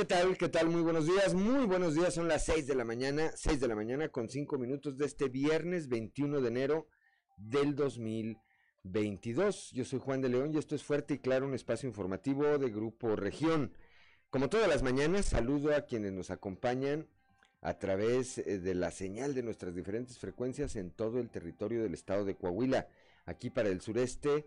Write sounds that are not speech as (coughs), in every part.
¿Qué tal? ¿Qué tal? Muy buenos días. Muy buenos días. Son las 6 de la mañana, 6 de la mañana con 5 minutos de este viernes 21 de enero del 2022. Yo soy Juan de León y esto es Fuerte y Claro, un espacio informativo de Grupo Región. Como todas las mañanas, saludo a quienes nos acompañan a través eh, de la señal de nuestras diferentes frecuencias en todo el territorio del estado de Coahuila. Aquí para el sureste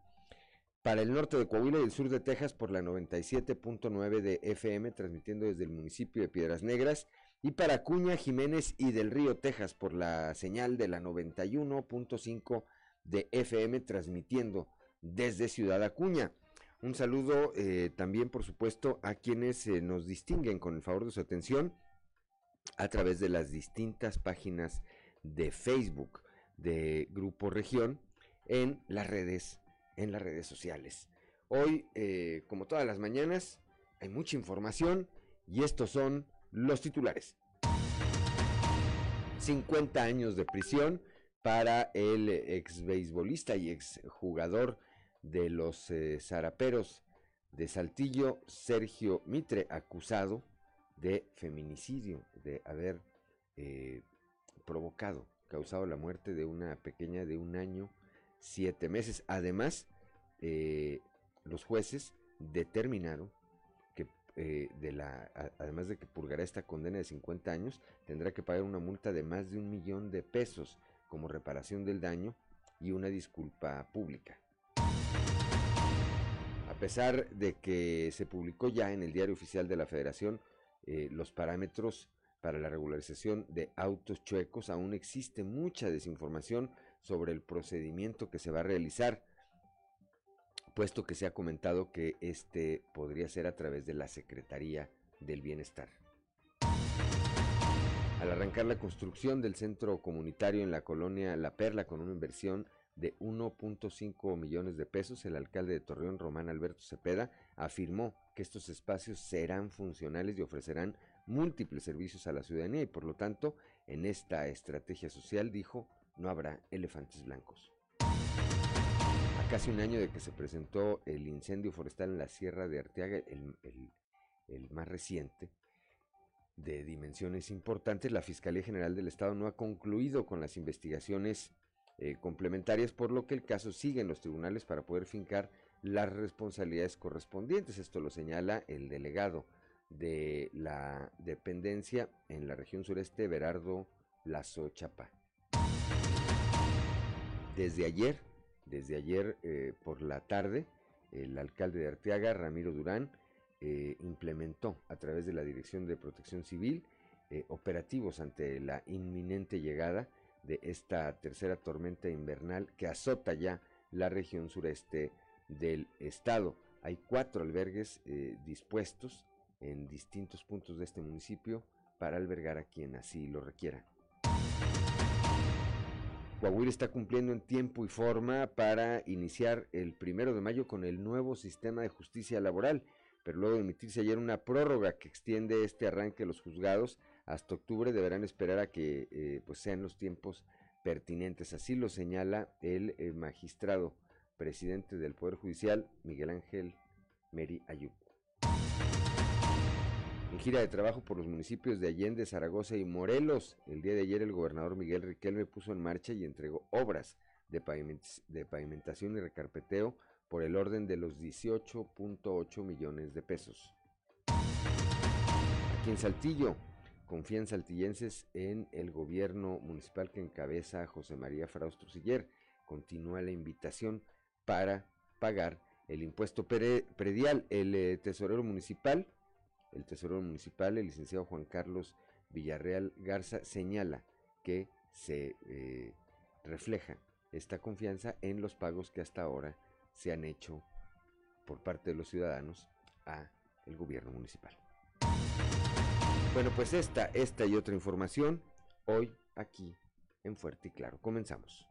para el norte de Coahuila y el sur de Texas por la 97.9 de FM, transmitiendo desde el municipio de Piedras Negras, y para Acuña, Jiménez y del Río, Texas, por la señal de la 91.5 de FM, transmitiendo desde Ciudad Acuña. Un saludo eh, también, por supuesto, a quienes eh, nos distinguen con el favor de su atención a través de las distintas páginas de Facebook de Grupo Región en las redes en las redes sociales. Hoy, eh, como todas las mañanas, hay mucha información y estos son los titulares. 50 años de prisión para el ex beisbolista y ex jugador de los eh, zaraperos de Saltillo, Sergio Mitre, acusado de feminicidio, de haber eh, provocado, causado la muerte de una pequeña de un año siete meses. Además, eh, los jueces determinaron que, eh, de la, además de que purgará esta condena de 50 años, tendrá que pagar una multa de más de un millón de pesos como reparación del daño y una disculpa pública. A pesar de que se publicó ya en el diario oficial de la Federación eh, los parámetros para la regularización de autos chuecos, aún existe mucha desinformación sobre el procedimiento que se va a realizar, puesto que se ha comentado que este podría ser a través de la Secretaría del Bienestar. Al arrancar la construcción del centro comunitario en la colonia La Perla con una inversión de 1.5 millones de pesos, el alcalde de Torreón, Román Alberto Cepeda, afirmó que estos espacios serán funcionales y ofrecerán múltiples servicios a la ciudadanía y por lo tanto en esta estrategia social dijo no habrá elefantes blancos. Casi un año de que se presentó el incendio forestal en la Sierra de Arteaga, el, más reciente, de dimensiones importantes, la Fiscalía General del Estado no ha concluido con las investigaciones eh, complementarias, por lo que el caso sigue en los tribunales para poder fincar las responsabilidades correspondientes. Esto lo señala el delegado de la dependencia en la región sureste, Berardo Lazo Chapa. Desde ayer, desde ayer eh, por la tarde, el alcalde de Arteaga, Ramiro Durán, eh, implementó a través de la Dirección de Protección Civil eh, operativos ante la inminente llegada de esta tercera tormenta invernal que azota ya la región sureste del estado. Hay cuatro albergues dispuestos en distintos puntos de este municipio para albergar a quien así lo requiera. Coahuila está cumpliendo en tiempo y forma para iniciar el primero de mayo con el nuevo sistema de justicia laboral, pero luego de emitirse ayer una prórroga que extiende este arranque de los juzgados hasta octubre, deberán esperar a que eh, pues sean los tiempos pertinentes. Así lo señala el eh, magistrado presidente del Poder Judicial, Miguel Ángel Meri Ayub. En gira de trabajo por los municipios de Allende, Zaragoza y Morelos, el día de ayer el gobernador Miguel Riquelme puso en marcha y entregó obras de, pavimentación y recarpeteo por el orden de los 18.8 millones de pesos. Aquí en Saltillo, confían saltillenses en el gobierno municipal que encabeza José María Frausto Siller. Continúa la invitación para pagar el impuesto predial. El eh, tesorero municipal el tesorero municipal, el licenciado Juan Carlos Villarreal Garza, señala que se eh, refleja esta confianza en los pagos que hasta ahora se han hecho por parte de los ciudadanos a el gobierno municipal. Bueno, pues esta, esta y otra información hoy aquí en Fuerte y Claro. Comenzamos.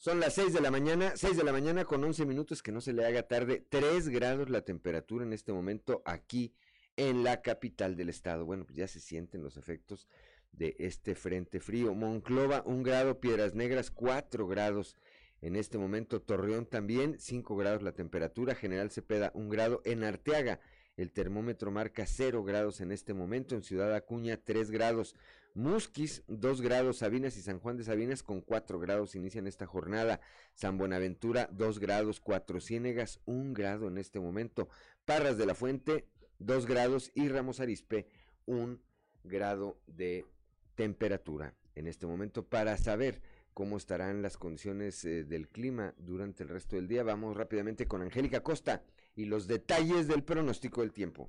Son las 6 de la mañana, 6 de la mañana con 11 minutos, que no se le haga tarde, 3 grados la temperatura en este momento aquí en la capital del estado. Bueno, pues ya se sienten los efectos de este frente frío. Monclova, 1 grado, Piedras Negras, 4 grados en este momento. Torreón también, 5 grados la temperatura. General Cepeda, 1 grado. En Arteaga, el termómetro marca 0 grados en este momento. En Ciudad Acuña, 3 grados. Musquis, 2 grados, Sabinas y San Juan de Sabinas con 4 grados inician esta jornada. San Buenaventura, 2 grados, 4 Ciénegas, 1 grado en este momento. Parras de la Fuente, 2 grados y Ramos Arispe, 1 grado de temperatura en este momento. Para saber cómo estarán las condiciones eh, del clima durante el resto del día, vamos rápidamente con Angélica Costa y los detalles del pronóstico del tiempo.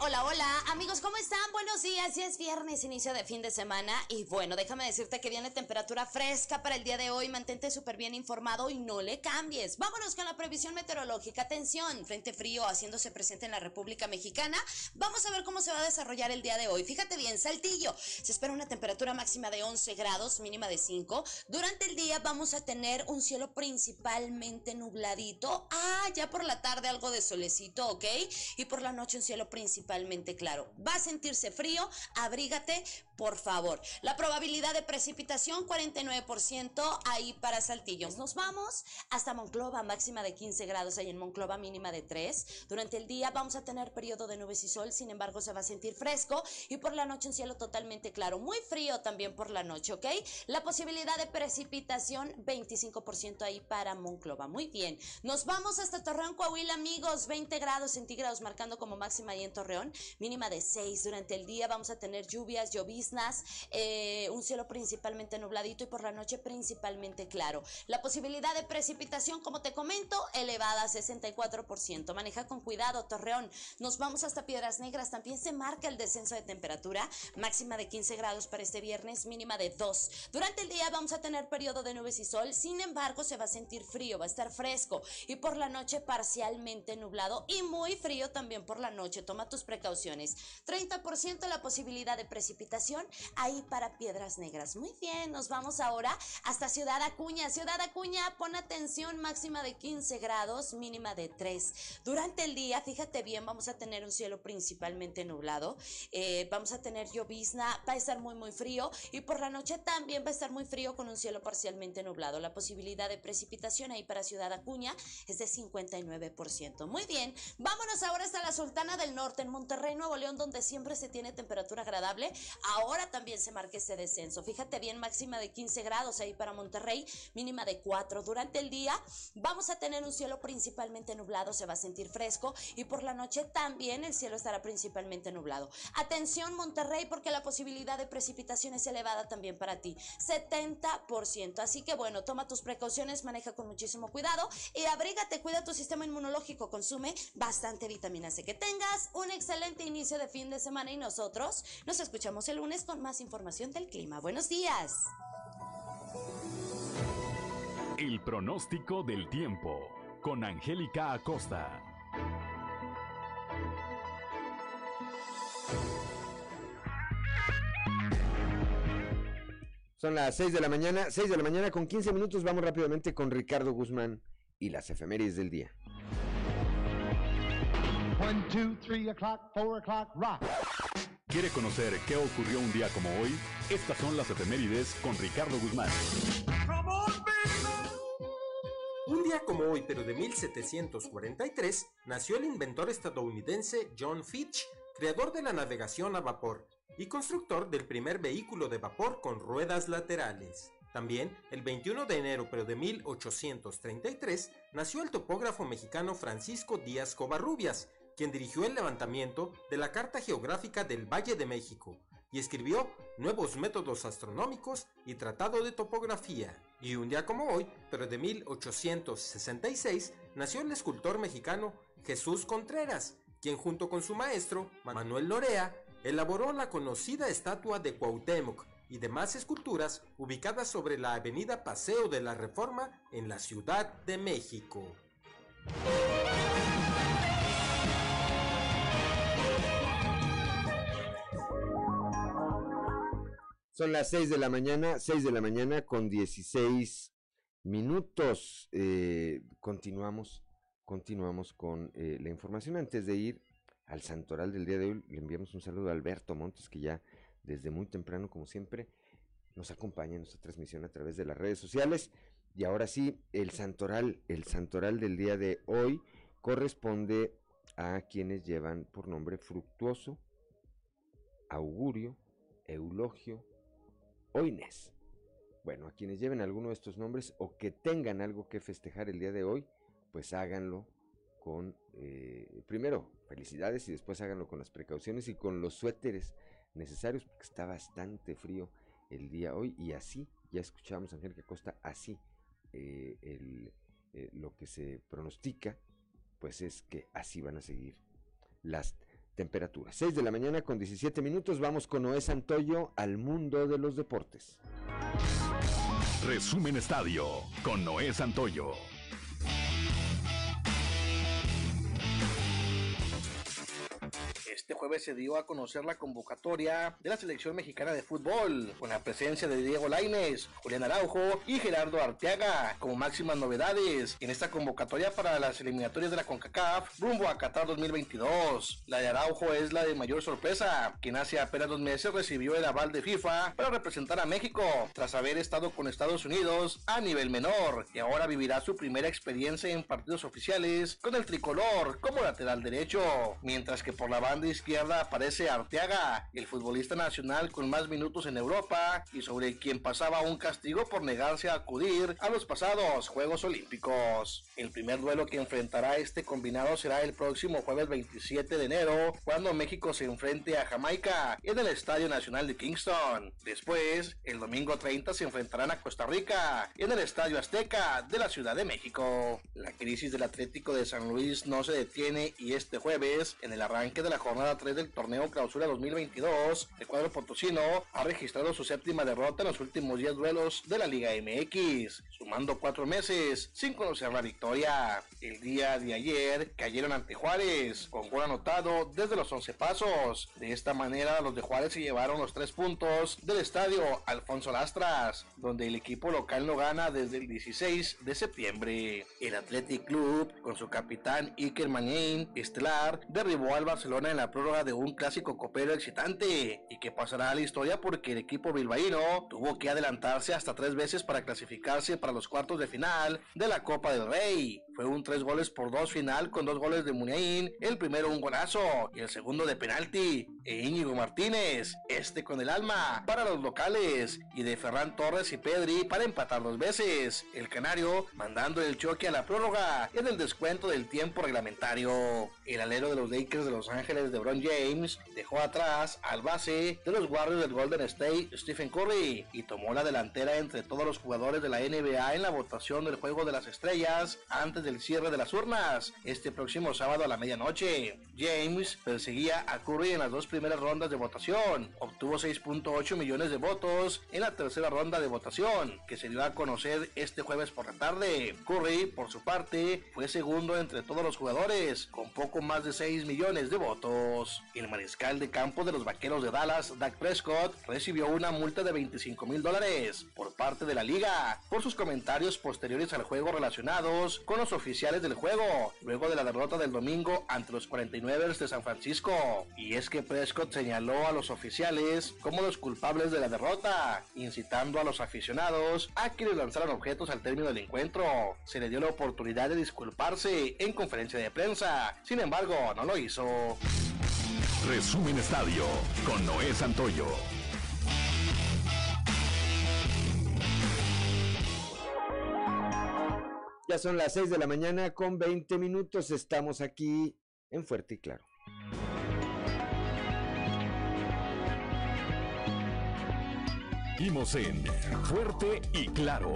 Hola, hola, amigos, ¿cómo están? Buenos días, ya es viernes, inicio de fin de semana y bueno, déjame decirte que viene temperatura fresca para el día de hoy, mantente súper bien informado y no le cambies. Vámonos con la previsión meteorológica, atención, frente frío haciéndose presente en la República Mexicana, vamos a ver cómo se va a desarrollar el día de hoy. Fíjate bien, Saltillo, se espera una temperatura máxima de 11 grados, mínima de 5. Durante el día vamos a tener un cielo principalmente nubladito, ah, ya por la tarde algo de solecito, ¿ok? Y por la noche un cielo principal claro. Va a sentirse frío, abrígate, por favor. La probabilidad de precipitación 49% ahí para Saltillo. Nos vamos hasta Monclova, máxima de 15 grados ahí en Monclova, mínima de 3. Durante el día vamos a tener periodo de nubes y sol, sin embargo se va a sentir fresco y por la noche un cielo totalmente claro, muy frío también por la noche, ¿ok? La posibilidad de precipitación 25% ahí para Monclova. Muy bien. Nos vamos hasta Torreón, Coahuila, amigos, 20 grados centígrados marcando como máxima ahí en Torreón, mínima de 6. Durante el día vamos a tener lluvias, lloviznas, eh, un cielo principalmente nubladito y por la noche principalmente claro. La posibilidad de precipitación, como te comento, elevada a 64%. Maneja con cuidado, Torreón. Nos vamos hasta Piedras Negras. También se marca el descenso de temperatura, máxima de 15 grados para este viernes, mínima de 2. Durante el día vamos a tener periodo de nubes y sol, sin embargo se va a sentir frío, va a estar fresco y por la noche parcialmente nublado y muy frío también por la noche. Toma tus precauciones. 30% la posibilidad de precipitación ahí para Piedras Negras. Muy bien, nos vamos ahora hasta Ciudad Acuña. Ciudad Acuña, pon atención, máxima de 15 grados, mínima de 3. Durante el día, fíjate bien, vamos a tener un cielo principalmente nublado. Eh, vamos a tener llovizna, va a estar muy, muy frío. Y por la noche también va a estar muy frío con un cielo parcialmente nublado. La posibilidad de precipitación ahí para Ciudad Acuña es de 59%. Muy bien, vámonos ahora hasta la Sultana del Norte en Monterrey, Nuevo León, donde siempre se tiene temperatura agradable, ahora también se marca este descenso. Fíjate bien, máxima de 15 grados ahí para Monterrey, mínima de 4. Durante el día vamos a tener un cielo principalmente nublado, se va a sentir fresco y por la noche también el cielo estará principalmente nublado. Atención Monterrey porque la posibilidad de precipitación es elevada también para ti, 70%. Así que bueno, toma tus precauciones, maneja con muchísimo cuidado y abrígate, cuida tu sistema inmunológico, consume bastante vitamina C. Que tengas un inicio de fin de semana y nosotros nos escuchamos el lunes con más información del clima. Buenos días. El pronóstico del tiempo con Angélica Acosta. Son las 6 de la mañana, 6 de la mañana con 15 minutos. Vamos rápidamente con Ricardo Guzmán y las efemérides del día. ¿Quiere conocer qué ocurrió un día como hoy? Estas son las efemérides con Ricardo Guzmán. día como hoy, pero de 1743, nació el inventor estadounidense John Fitch, creador de la navegación a vapor y constructor del primer vehículo de vapor con ruedas laterales. También, el 21 de enero pero de 1833, nació el topógrafo mexicano Francisco Díaz Covarrubias, quien dirigió el levantamiento de la Carta Geográfica del Valle de México y escribió Nuevos Métodos Astronómicos y Tratado de Topografía. Y un día como hoy, pero de 1866, nació el escultor mexicano Jesús Contreras, quien junto con su maestro, Manuel Lorea, elaboró la conocida estatua de Cuauhtémoc y demás esculturas ubicadas sobre la avenida Paseo de la Reforma en la Ciudad de México. Son las 6 de la mañana, 6 de la mañana con 16 minutos. Eh, continuamos, continuamos con eh, la información. Antes de ir al santoral del día de hoy, le enviamos un saludo a Alberto Montes, que ya desde muy temprano, como siempre, nos acompaña en nuestra transmisión a través de las redes sociales. Y ahora sí, el santoral, el santoral del día de hoy corresponde a quienes llevan por nombre Fructuoso, Augurio, Eulogio, o Inés. Bueno, a quienes lleven alguno de estos nombres o que tengan algo que festejar el día de hoy, pues háganlo con, eh, primero, felicidades y después háganlo con las precauciones y con los suéteres necesarios porque está bastante frío el día hoy y así, ya escuchamos a Angélica Costa, así eh, eh, lo que se pronostica, pues es que así van a seguir las temperatura. 6 de la mañana con 17 minutos. Vamos con Noé Santoyo al mundo de los deportes. Resumen Estadio con Noé Santoyo. Este jueves se dio a conocer la convocatoria de la selección mexicana de fútbol, con la presencia de Diego Laines, Julián Araujo y Gerardo Arteaga como máximas novedades en esta convocatoria para las eliminatorias de la CONCACAF rumbo a Qatar 2022. La de Araujo es la de mayor sorpresa, quien hace apenas dos meses recibió el aval de FIFA para representar a México tras haber estado con Estados Unidos a nivel menor y ahora vivirá su primera experiencia en partidos oficiales con el tricolor como lateral derecho, mientras que por la banda izquierda aparece Arteaga, el futbolista nacional con más minutos en Europa y sobre quien pasaba un castigo por negarse a acudir a los pasados Juegos Olímpicos. El primer duelo que enfrentará este combinado será el próximo jueves 27 de enero, cuando México se enfrente a Jamaica en el Estadio Nacional de Kingston. Después, el domingo 30 se enfrentarán a Costa Rica en el Estadio Azteca de la Ciudad de México. La crisis del Atlético de San Luis no se detiene y este jueves, en el arranque de la jornada 3 del torneo Clausura 2022, el cuadro potosino ha registrado su séptima derrota en los últimos 10 duelos de la Liga MX, sumando 4 meses sin conocer la victoria. El día de ayer cayeron ante Juárez, con gol anotado desde los 11 pasos. De esta manera, los de Juárez se llevaron los 3 puntos del estadio Alfonso Lastras, donde el equipo local no gana desde el 16 de septiembre. El Athletic Club, con su capitán Iker Manín, estelar, derribó al Barcelona en la prórroga de un clásico copero excitante y que pasará a la historia porque el equipo bilbaíno tuvo que adelantarse hasta tres veces para clasificarse para los cuartos de final de la Copa del Rey. Fue un tres goles por dos final con dos goles de Muniain, el primero un golazo y el segundo de penalti, e Íñigo Martínez, este con el alma para los locales y de Ferran Torres y Pedri para empatar dos veces, el canario mandando el choque a la prórroga en el descuento del tiempo reglamentario. El alero de los Lakers de Los Ángeles de Bron James dejó atrás al base de los Warriors del Golden State Stephen Curry y tomó la delantera entre todos los jugadores de la NBA en la votación del juego de las estrellas antes del cierre de las urnas este próximo sábado a la medianoche. James perseguía a Curry en las dos primeras rondas de votación. Obtuvo 6.8 millones de votos en la tercera ronda de votación, que se dio a conocer este jueves por la tarde. Curry, por su parte, fue segundo entre todos los jugadores, con poco más de 6 millones de votos. El mariscal de campo de los vaqueros de Dallas, Dak Prescott, recibió una multa de 25 mil dólares por parte de la liga por sus comentarios posteriores al juego relacionados con los oficiales del juego, luego de la derrota del domingo ante los 49ers de San Francisco. Y es que Prescott señaló a los oficiales como los culpables de la derrota, incitando a los aficionados a que le lanzaran objetos al término del encuentro. Se le dio la oportunidad de disculparse en conferencia de prensa, sin embargo, no lo hizo. Resumen Estadio con Noé Santoyo. Ya son las 6 de la mañana con 20 minutos. Estamos aquí en Fuerte y Claro. Seguimos en Fuerte y Claro.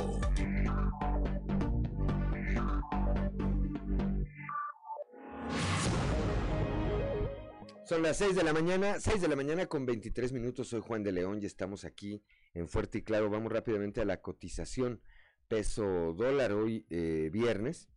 Son las 6 de la mañana, 6 de la mañana con 23 minutos. Soy Juan de León y estamos aquí en Fuerte y Claro. Vamos rápidamente a la cotización peso dólar hoy eh, viernes.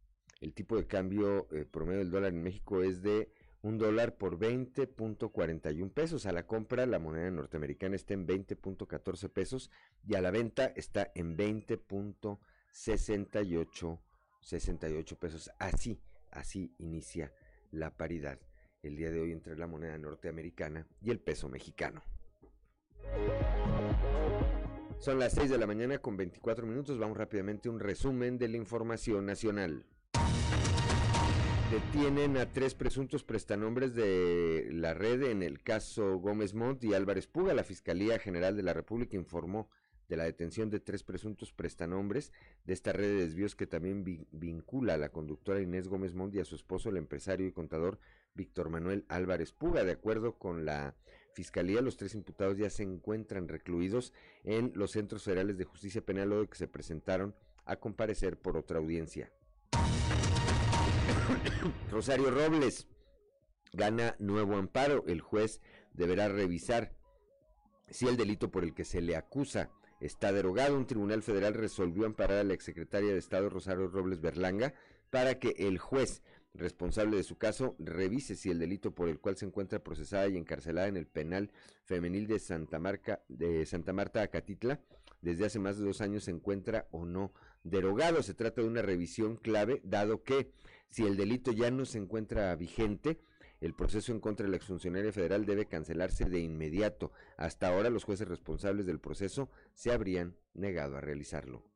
El tipo de cambio eh, promedio del dólar en México es de un dólar por 20.41 pesos. A la compra la moneda norteamericana está en 20.14 pesos y a la venta está en 20.68 68 pesos. Así, así inicia la paridad el día de hoy entre la moneda norteamericana y el peso mexicano. Son las 6 de la mañana con 24 minutos. Vamos rápidamente a un resumen de la información nacional. Detienen a tres presuntos prestanombres de la red en el caso Gómez Montt y Álvarez Puga. La Fiscalía General de la República informó de la detención de tres presuntos prestanombres de esta red de desvíos que también vincula a la conductora Inés Gómez Montt y a su esposo, el empresario y contador Víctor Manuel Álvarez Puga. De acuerdo con la Fiscalía, los tres imputados ya se encuentran recluidos en los centros federales de justicia penal o que se presentaron a comparecer por otra audiencia. (coughs) Rosario Robles gana nuevo amparo. El juez deberá revisar si el delito por el que se le acusa está derogado. Un tribunal federal resolvió amparar a la exsecretaria de Estado Rosario Robles Berlanga para que el juez responsable de su caso revise si el delito por el cual se encuentra procesada y encarcelada en el penal femenil de Santa, Marca, de Santa Marta Acatitla desde hace más de dos años se encuentra o no derogado. Se trata de una revisión clave, dado que si el delito ya no se encuentra vigente, el proceso en contra de la exfuncionaria federal debe cancelarse de inmediato. Hasta ahora los jueces responsables del proceso se habrían negado a realizarlo.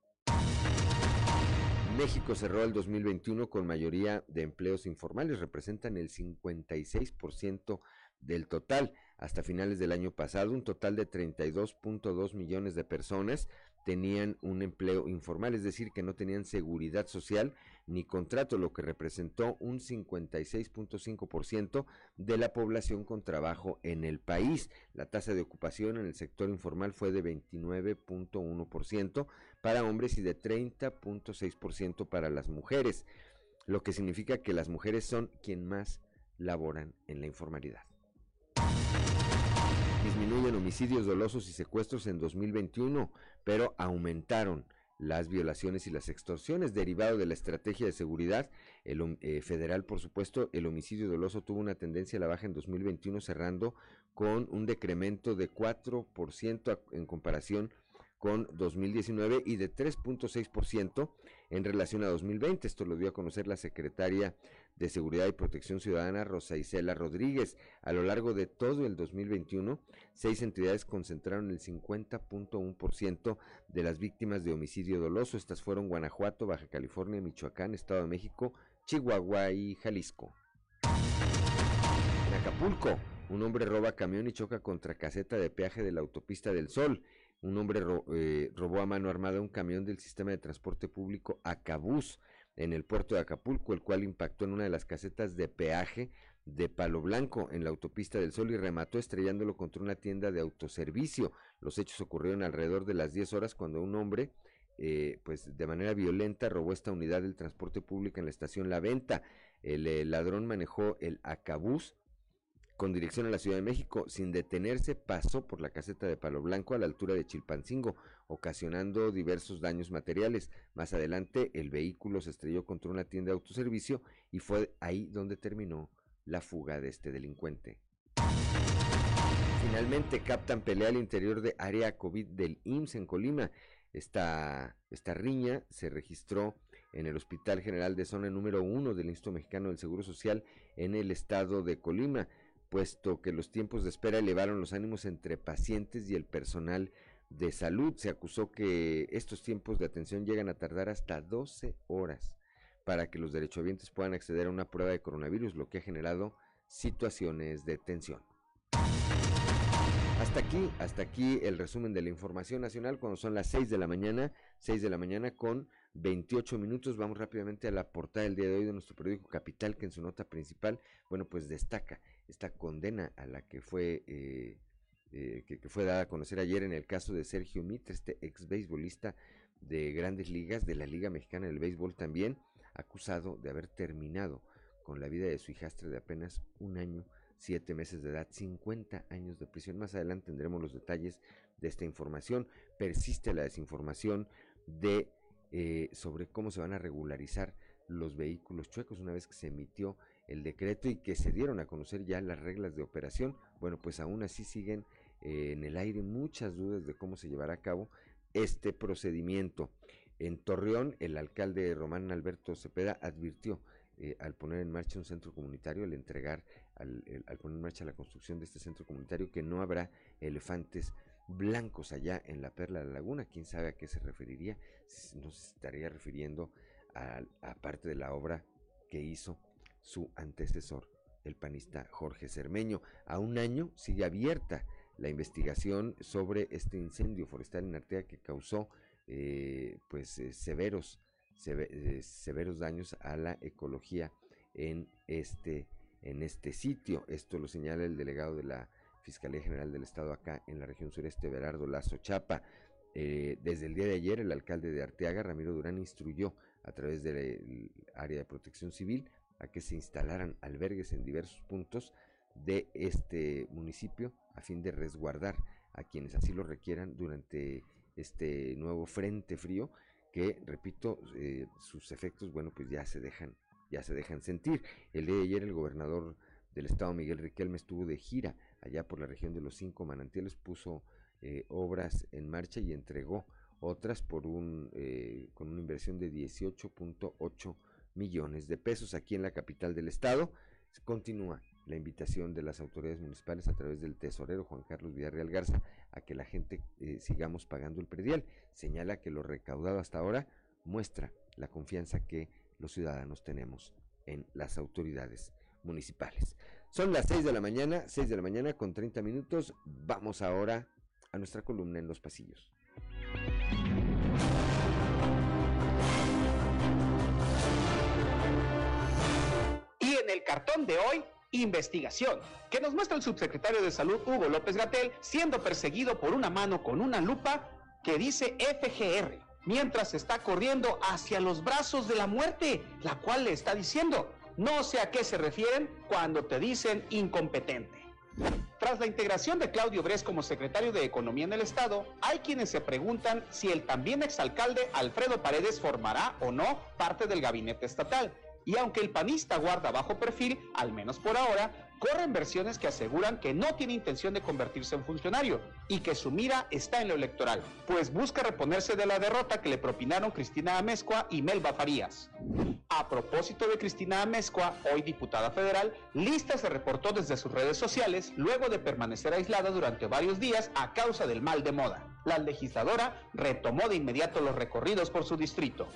México cerró el 2021 con mayoría de empleos informales, representan el 56% del total. Hasta finales del año pasado, un total de 32.2 millones de personas tenían un empleo informal, es decir, que no tenían seguridad social ni contrato, lo que representó un 56.5% de la población con trabajo en el país. La tasa de ocupación en el sector informal fue de 29.1% para hombres y de 30.6% para las mujeres, lo que significa que las mujeres son quien más laboran en la informalidad. Disminuyen homicidios dolosos y secuestros en 2021, pero aumentaron las violaciones y las extorsiones. Derivado de la estrategia de seguridad eh, federal, por supuesto, el homicidio doloso tuvo una tendencia a la baja en 2021, cerrando con un decremento de 4% en comparación con 2019 y de 3.6% en relación a 2020. Esto lo dio a conocer la secretaria de Seguridad y Protección Ciudadana, Rosa Isela Rodríguez. A lo largo de todo el 2021, seis entidades concentraron el 50.1% de las víctimas de homicidio doloso. Estas fueron Guanajuato, Baja California, Michoacán, Estado de México, Chihuahua y Jalisco. En Acapulco, un hombre roba camión y choca contra caseta de peaje de la autopista del Sol un hombre eh, robó a mano armada un camión del sistema de transporte público Acabús en el puerto de Acapulco, el cual impactó en una de las casetas de peaje de Palo Blanco en la autopista del Sol y remató estrellándolo contra una tienda de autoservicio. Los hechos ocurrieron alrededor de las 10 horas cuando un hombre, eh, pues de manera violenta, robó esta unidad del transporte público en la estación La Venta. El, el ladrón manejó el Acabús con dirección a la Ciudad de México. Sin detenerse, pasó por la caseta de Palo Blanco a la altura de Chilpancingo, ocasionando diversos daños materiales. Más adelante, el vehículo se estrelló contra una tienda de autoservicio y fue ahí donde terminó la fuga de este delincuente. Finalmente captan pelea al interior de área COVID del IMSS en Colima. Esta, esta riña se registró en el Hospital General de Zona número 1 del Instituto Mexicano del Seguro Social en el estado de Colima, puesto que los tiempos de espera elevaron los ánimos entre pacientes y el personal de salud. Se acusó que estos tiempos de atención llegan a tardar hasta 12 horas para que los derechohabientes puedan acceder a una prueba de coronavirus, lo que ha generado situaciones de tensión. Hasta aquí, hasta aquí el resumen de la información nacional cuando son las 6 de la mañana, 6 de la mañana con 28 minutos. Vamos rápidamente a la portada del día de hoy de nuestro periódico Capital, que en su nota principal, bueno, pues destaca esta condena a la que fue, eh, eh, que, fue dada a conocer ayer en el caso de Sergio Mitre, este ex beisbolista de grandes ligas, de la Liga Mexicana del Béisbol también, acusado de haber terminado con la vida de su hijastra de apenas un año, siete meses de edad, 50 años de prisión. Más adelante tendremos los detalles de esta información. Persiste la desinformación de eh, sobre cómo se van a regularizar los vehículos chuecos una vez que se emitió el decreto y que se dieron a conocer ya las reglas de operación. Bueno, pues aún así siguen en el aire muchas dudas de cómo se llevará a cabo este procedimiento. En Torreón, el alcalde Román Alberto Cepeda advirtió eh, al poner en marcha un centro comunitario, al entregar, al, poner en marcha la construcción de este centro comunitario, que no habrá elefantes blancos allá en la Perla de la Laguna. ¿Quién sabe a qué se referiría? Nos estaría refiriendo a, a parte de la obra que hizo su antecesor, el panista Jorge Cermeño. A un año sigue abierta la investigación sobre este incendio forestal en Artea que causó eh, pues eh, severos eh, severos daños a la ecología en este en este sitio. Esto lo señala el delegado de la Fiscalía General del Estado acá en la región sureste, Berardo Lazo Chapa. Desde el día de ayer, el alcalde de Arteaga, Ramiro Durán, instruyó a través del área de protección civil a que se instalaran albergues en diversos puntos de este municipio a fin de resguardar a quienes así lo requieran durante este nuevo frente frío que, repito, eh, sus efectos, bueno, pues ya se dejan, ya se dejan sentir. El día de ayer el gobernador del estado Miguel Riquelme estuvo de gira allá por la región de los cinco manantiales, puso eh, obras en marcha y entregó otras por un eh, con una inversión de 18.8 millones de pesos aquí en la capital del estado. Continúa la invitación de las autoridades municipales a través del tesorero Juan Carlos Villarreal Garza a que la gente eh, sigamos pagando el predial. Señala que lo recaudado hasta ahora muestra la confianza que los ciudadanos tenemos en las autoridades municipales. Son las 6 de la mañana, 6 de la mañana con 30 minutos. Vamos ahora a nuestra columna en los pasillos. Y en el cartón de hoy investigación, que nos muestra el subsecretario de Salud Hugo López Gatel siendo perseguido por una mano con una lupa que dice FGR, mientras está corriendo hacia los brazos de la muerte, la cual le está diciendo, no sé a qué se refieren cuando te dicen incompetente. Tras la integración de Claudio Bres como secretario de Economía en el Estado, hay quienes se preguntan si el también exalcalde Alfredo Paredes formará o no parte del gabinete estatal. Y aunque el panista guarda bajo perfil, al menos por ahora, corren versiones que aseguran que no tiene intención de convertirse en funcionario y que su mira está en lo electoral, pues busca reponerse de la derrota que le propinaron Cristina Amezcua y Melba Farías. A propósito de Cristina Amezcua, hoy diputada federal, Lista se reportó desde sus redes sociales luego de permanecer aislada durante varios días a causa del mal de moda. La legisladora retomó de inmediato los recorridos por su distrito.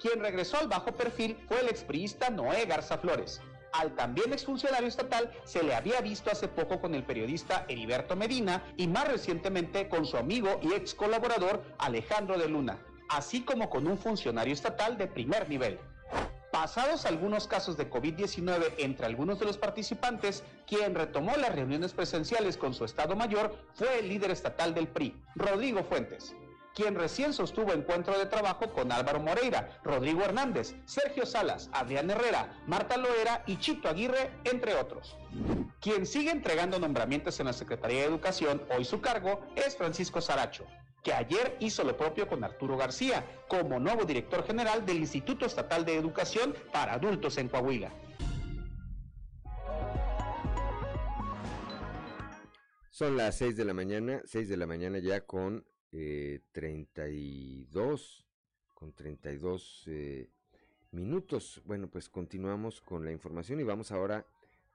Quien regresó al bajo perfil fue el expriista Noé Garza Flores, al también exfuncionario estatal se le había visto hace poco con el periodista Heriberto Medina y más recientemente con su amigo y ex colaborador Alejandro de Luna, así como con un funcionario estatal de primer nivel. Pasados algunos casos de COVID-19 entre algunos de los participantes, quien retomó las reuniones presenciales con su Estado Mayor fue el líder estatal del PRI, Rodrigo Fuentes quien recién sostuvo encuentro de trabajo con Álvaro Moreira, Rodrigo Hernández, Sergio Salas, Adrián Herrera, Marta Loera y Chito Aguirre, entre otros. Quien sigue entregando nombramientos en la Secretaría de Educación, hoy su cargo, es Francisco Saracho, que ayer hizo lo propio con Arturo García, como nuevo director general del Instituto Estatal de Educación para Adultos en Coahuila. Son las 6 de la mañana, 6 de la mañana ya con eh, 32, con 32 eh, minutos. Bueno, pues continuamos con la información y vamos ahora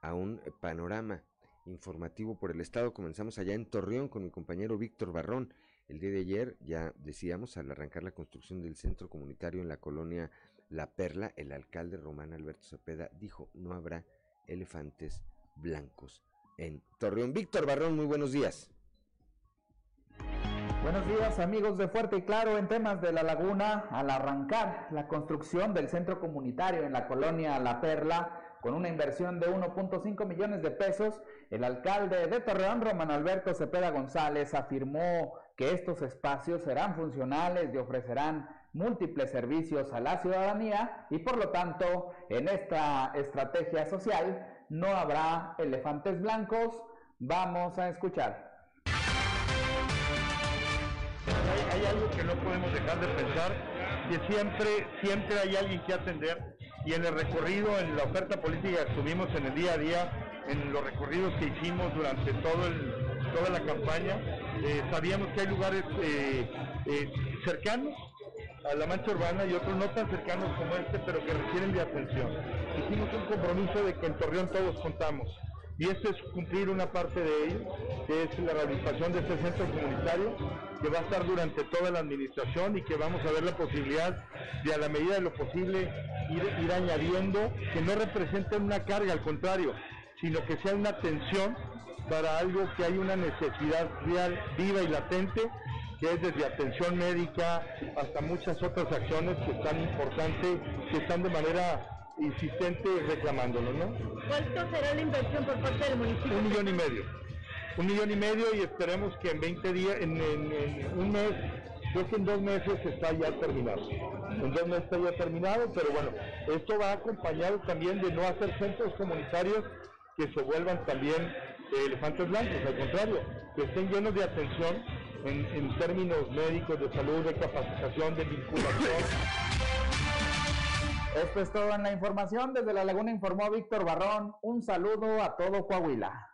a un panorama informativo por el estado. Comenzamos allá en Torreón con mi compañero Víctor Barrón. El día de ayer, ya decíamos, al arrancar la construcción del centro comunitario en la colonia La Perla, el alcalde Román Alberto Cepeda dijo no habrá elefantes blancos en Torreón. Víctor Barrón, muy buenos días. Buenos días amigos de Fuerte y Claro en temas de la laguna. Al arrancar la construcción del centro comunitario en la colonia La Perla, con una inversión de 1.5 millones de pesos, el alcalde de Torreón, Román Alberto Cepeda González, afirmó que estos espacios serán funcionales y ofrecerán múltiples servicios a la ciudadanía y por lo tanto en esta estrategia social no habrá elefantes blancos. Vamos a escuchar. Hay, algo que no podemos dejar de pensar, que siempre, siempre hay alguien que atender y en el recorrido, en la oferta política que tuvimos en el día a día, en los recorridos que hicimos durante todo el, toda la campaña, eh, sabíamos que hay lugares eh, eh, cercanos a la mancha urbana y otros no tan cercanos como este, pero que requieren de atención. Hicimos un compromiso de que en Torreón todos contamos. Y este es cumplir una parte de ello, que es la rehabilitación de este centro comunitario, que va a estar durante toda la administración y que vamos a ver la posibilidad de a la medida de lo posible ir, ir añadiendo, que no representen una carga, al contrario, sino que sea una atención para algo que hay una necesidad real, viva y latente, que es desde atención médica hasta muchas otras acciones que están importantes, que están de manera insistente reclamándolo, ¿no? ¿Cuánto será la inversión por parte del municipio? Un millón y medio. Un millón y medio y esperemos que en 20 días, en, un mes, creo que en dos meses está ya terminado. En dos meses está ya terminado, pero bueno, esto va acompañado también de no hacer centros comunitarios que se vuelvan también elefantes blancos, al contrario, que estén llenos de atención en, en términos médicos, de salud, de capacitación, de vinculación. (laughs) Esto es todo en la información. Desde La Laguna informó Víctor Barrón. Un saludo a todo Coahuila.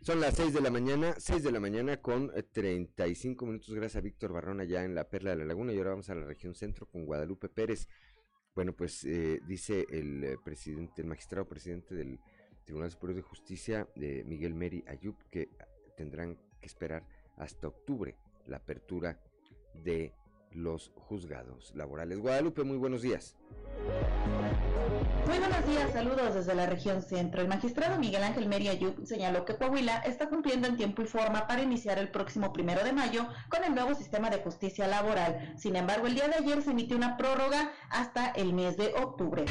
Son las 6 de la mañana, 6 de la mañana con 35 minutos. Gracias a Víctor Barrón allá en la Perla de la Laguna. Y ahora vamos a la región centro con Guadalupe Pérez. Bueno, pues eh, dice el eh, presidente, el magistrado presidente del Tribunal Superior de Justicia, de Miguel Meri Ayub, que tendrán que esperar hasta octubre la apertura de los juzgados laborales. Guadalupe, muy buenos días. Muy buenos días, saludos desde la región centro. El magistrado Miguel Ángel Meria Ayub señaló que Coahuila está cumpliendo en tiempo y forma para iniciar el próximo primero de mayo con el nuevo sistema de justicia laboral. Sin embargo, el día de ayer se emitió una prórroga hasta el mes de octubre.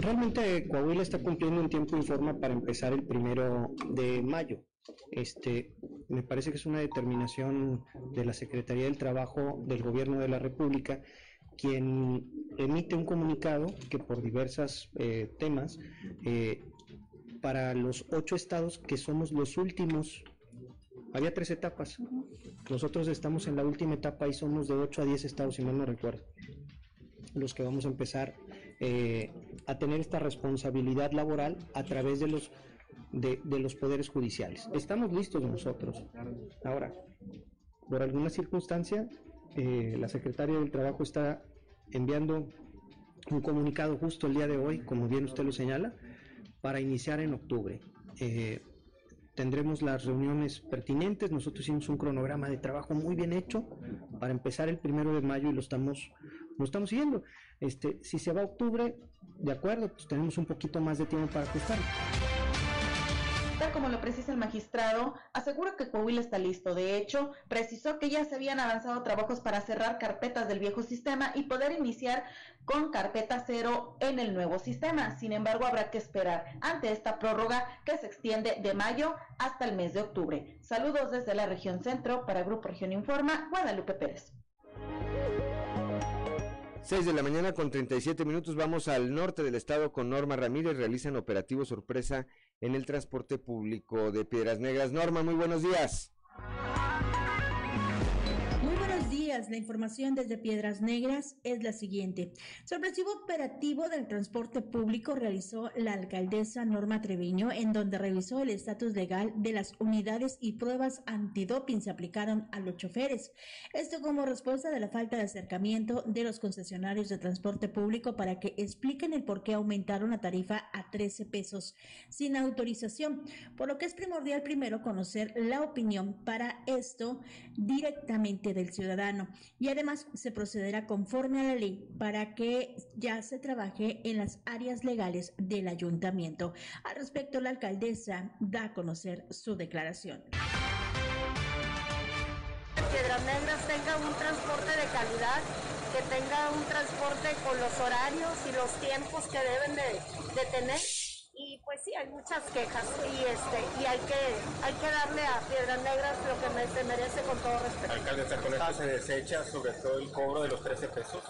Realmente Coahuila está cumpliendo en tiempo y forma para empezar el primero de mayo. Este, me parece que es una determinación de la Secretaría del Trabajo del Gobierno de la República quien emite un comunicado que por diversos eh, temas, eh, para los ocho estados que somos los últimos, había tres etapas, nosotros estamos en la última etapa y somos de 8 a 10 estados, si mal no recuerdo, los que vamos a empezar eh, a tener esta responsabilidad laboral a través de los de, los poderes judiciales. Estamos listos nosotros. Ahora, por alguna circunstancia, eh, la secretaria del Trabajo está enviando un comunicado justo el día de hoy, como bien usted lo señala, para iniciar en octubre. Eh, tendremos las reuniones pertinentes. Nosotros hicimos un cronograma de trabajo muy bien hecho para empezar el primero de mayo y lo estamos, lo estamos siguiendo. Este, si se va a octubre, de acuerdo, pues tenemos un poquito más de tiempo para ajustarlo como lo precisa el magistrado, asegura que Coahuila está listo. De hecho, precisó que ya se habían avanzado trabajos para cerrar carpetas del viejo sistema y poder iniciar con carpeta cero en el nuevo sistema. Sin embargo, habrá que esperar ante esta prórroga que se extiende de mayo hasta el mes de octubre. Saludos desde la región centro para Grupo Región Informa, Guadalupe Pérez. 6 de la mañana con 37 minutos vamos al norte del estado con Norma Ramírez. Realizan operativo sorpresa en el transporte público de Piedras Negras. Norma, muy buenos días La información desde Piedras Negras es la siguiente. Sorpresivo operativo del transporte público realizó la alcaldesa Norma Treviño, en donde revisó el estatus legal de las unidades y pruebas antidoping se aplicaron a los choferes. Esto como respuesta de la falta de acercamiento de los concesionarios de transporte público para que expliquen el por qué aumentaron la tarifa a 13 pesos sin autorización, por lo que es primordial primero conocer la opinión para esto directamente del ciudadano y además se procederá conforme a la ley para que ya se trabaje en las áreas legales del ayuntamiento. Al respecto, la alcaldesa da a conocer su declaración. Piedras Negras tenga un transporte de calidad, que tenga un transporte con los horarios y los tiempos que deben de, de tener pues sí hay muchas quejas y este y hay que hay que darle a Piedras Negras lo que me, se merece con todo respeto. Alcalde, con esto se desecha sobre todo el cobro de los 13 pesos.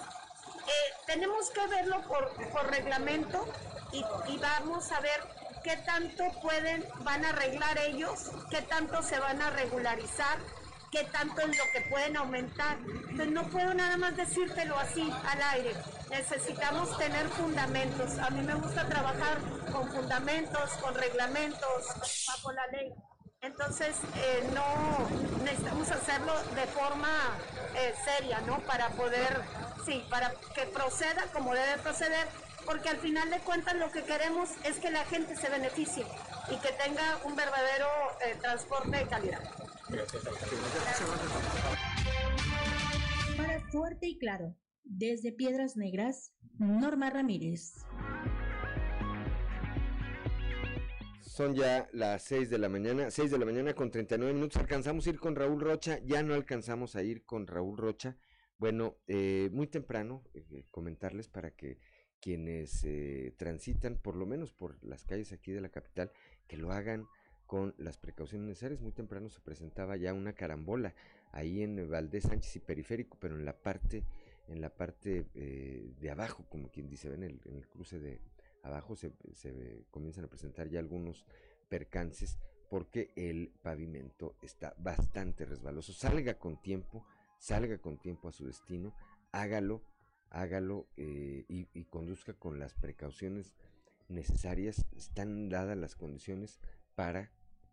Eh, tenemos que verlo por, por reglamento y, y vamos a ver qué tanto pueden van a arreglar ellos, qué tanto se van a regularizar qué tanto es lo que pueden aumentar. Entonces no puedo nada más decírtelo así al aire. Necesitamos tener fundamentos. A mí me gusta trabajar con fundamentos, con reglamentos, bajo la ley. Entonces, eh, no necesitamos hacerlo de forma eh, seria, ¿no? Para poder, sí, para que proceda como debe proceder, porque al final de cuentas lo que queremos es que la gente se beneficie y que tenga un verdadero eh, transporte de calidad. Para Fuerte y Claro, desde Piedras Negras, Norma Ramírez. Son ya las 6 de la mañana, 6 de la mañana con 39 minutos. Alcanzamos a ir con Raúl Rocha, ya no alcanzamos a ir con Raúl Rocha. Bueno, eh, muy temprano eh, comentarles para que quienes eh, transitan, por lo menos por las calles aquí de la capital, que lo hagan con las precauciones necesarias. Muy temprano se presentaba ya una carambola ahí en Valdés Sánchez y Periférico, pero en la parte, en la parte eh, de abajo, como quien dice, en el, en el cruce de abajo se, comienzan a presentar ya algunos percances porque el pavimento está bastante resbaloso. Salga con tiempo, salga con tiempo a su destino, hágalo, hágalo eh, y, y, conduzca con las precauciones necesarias. Están dadas las condiciones para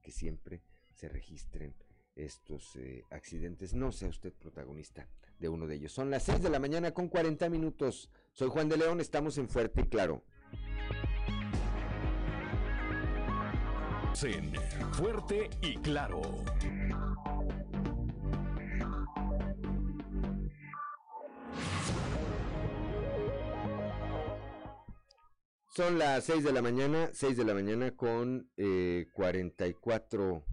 que siempre se registren estos eh, accidentes. No sea usted protagonista de uno de ellos. Son las 6 de la mañana con 40 minutos. Soy Juan de León, estamos en Fuerte y Claro. En Fuerte y Claro. Son las 6 de la mañana, 6 de la mañana con eh, 44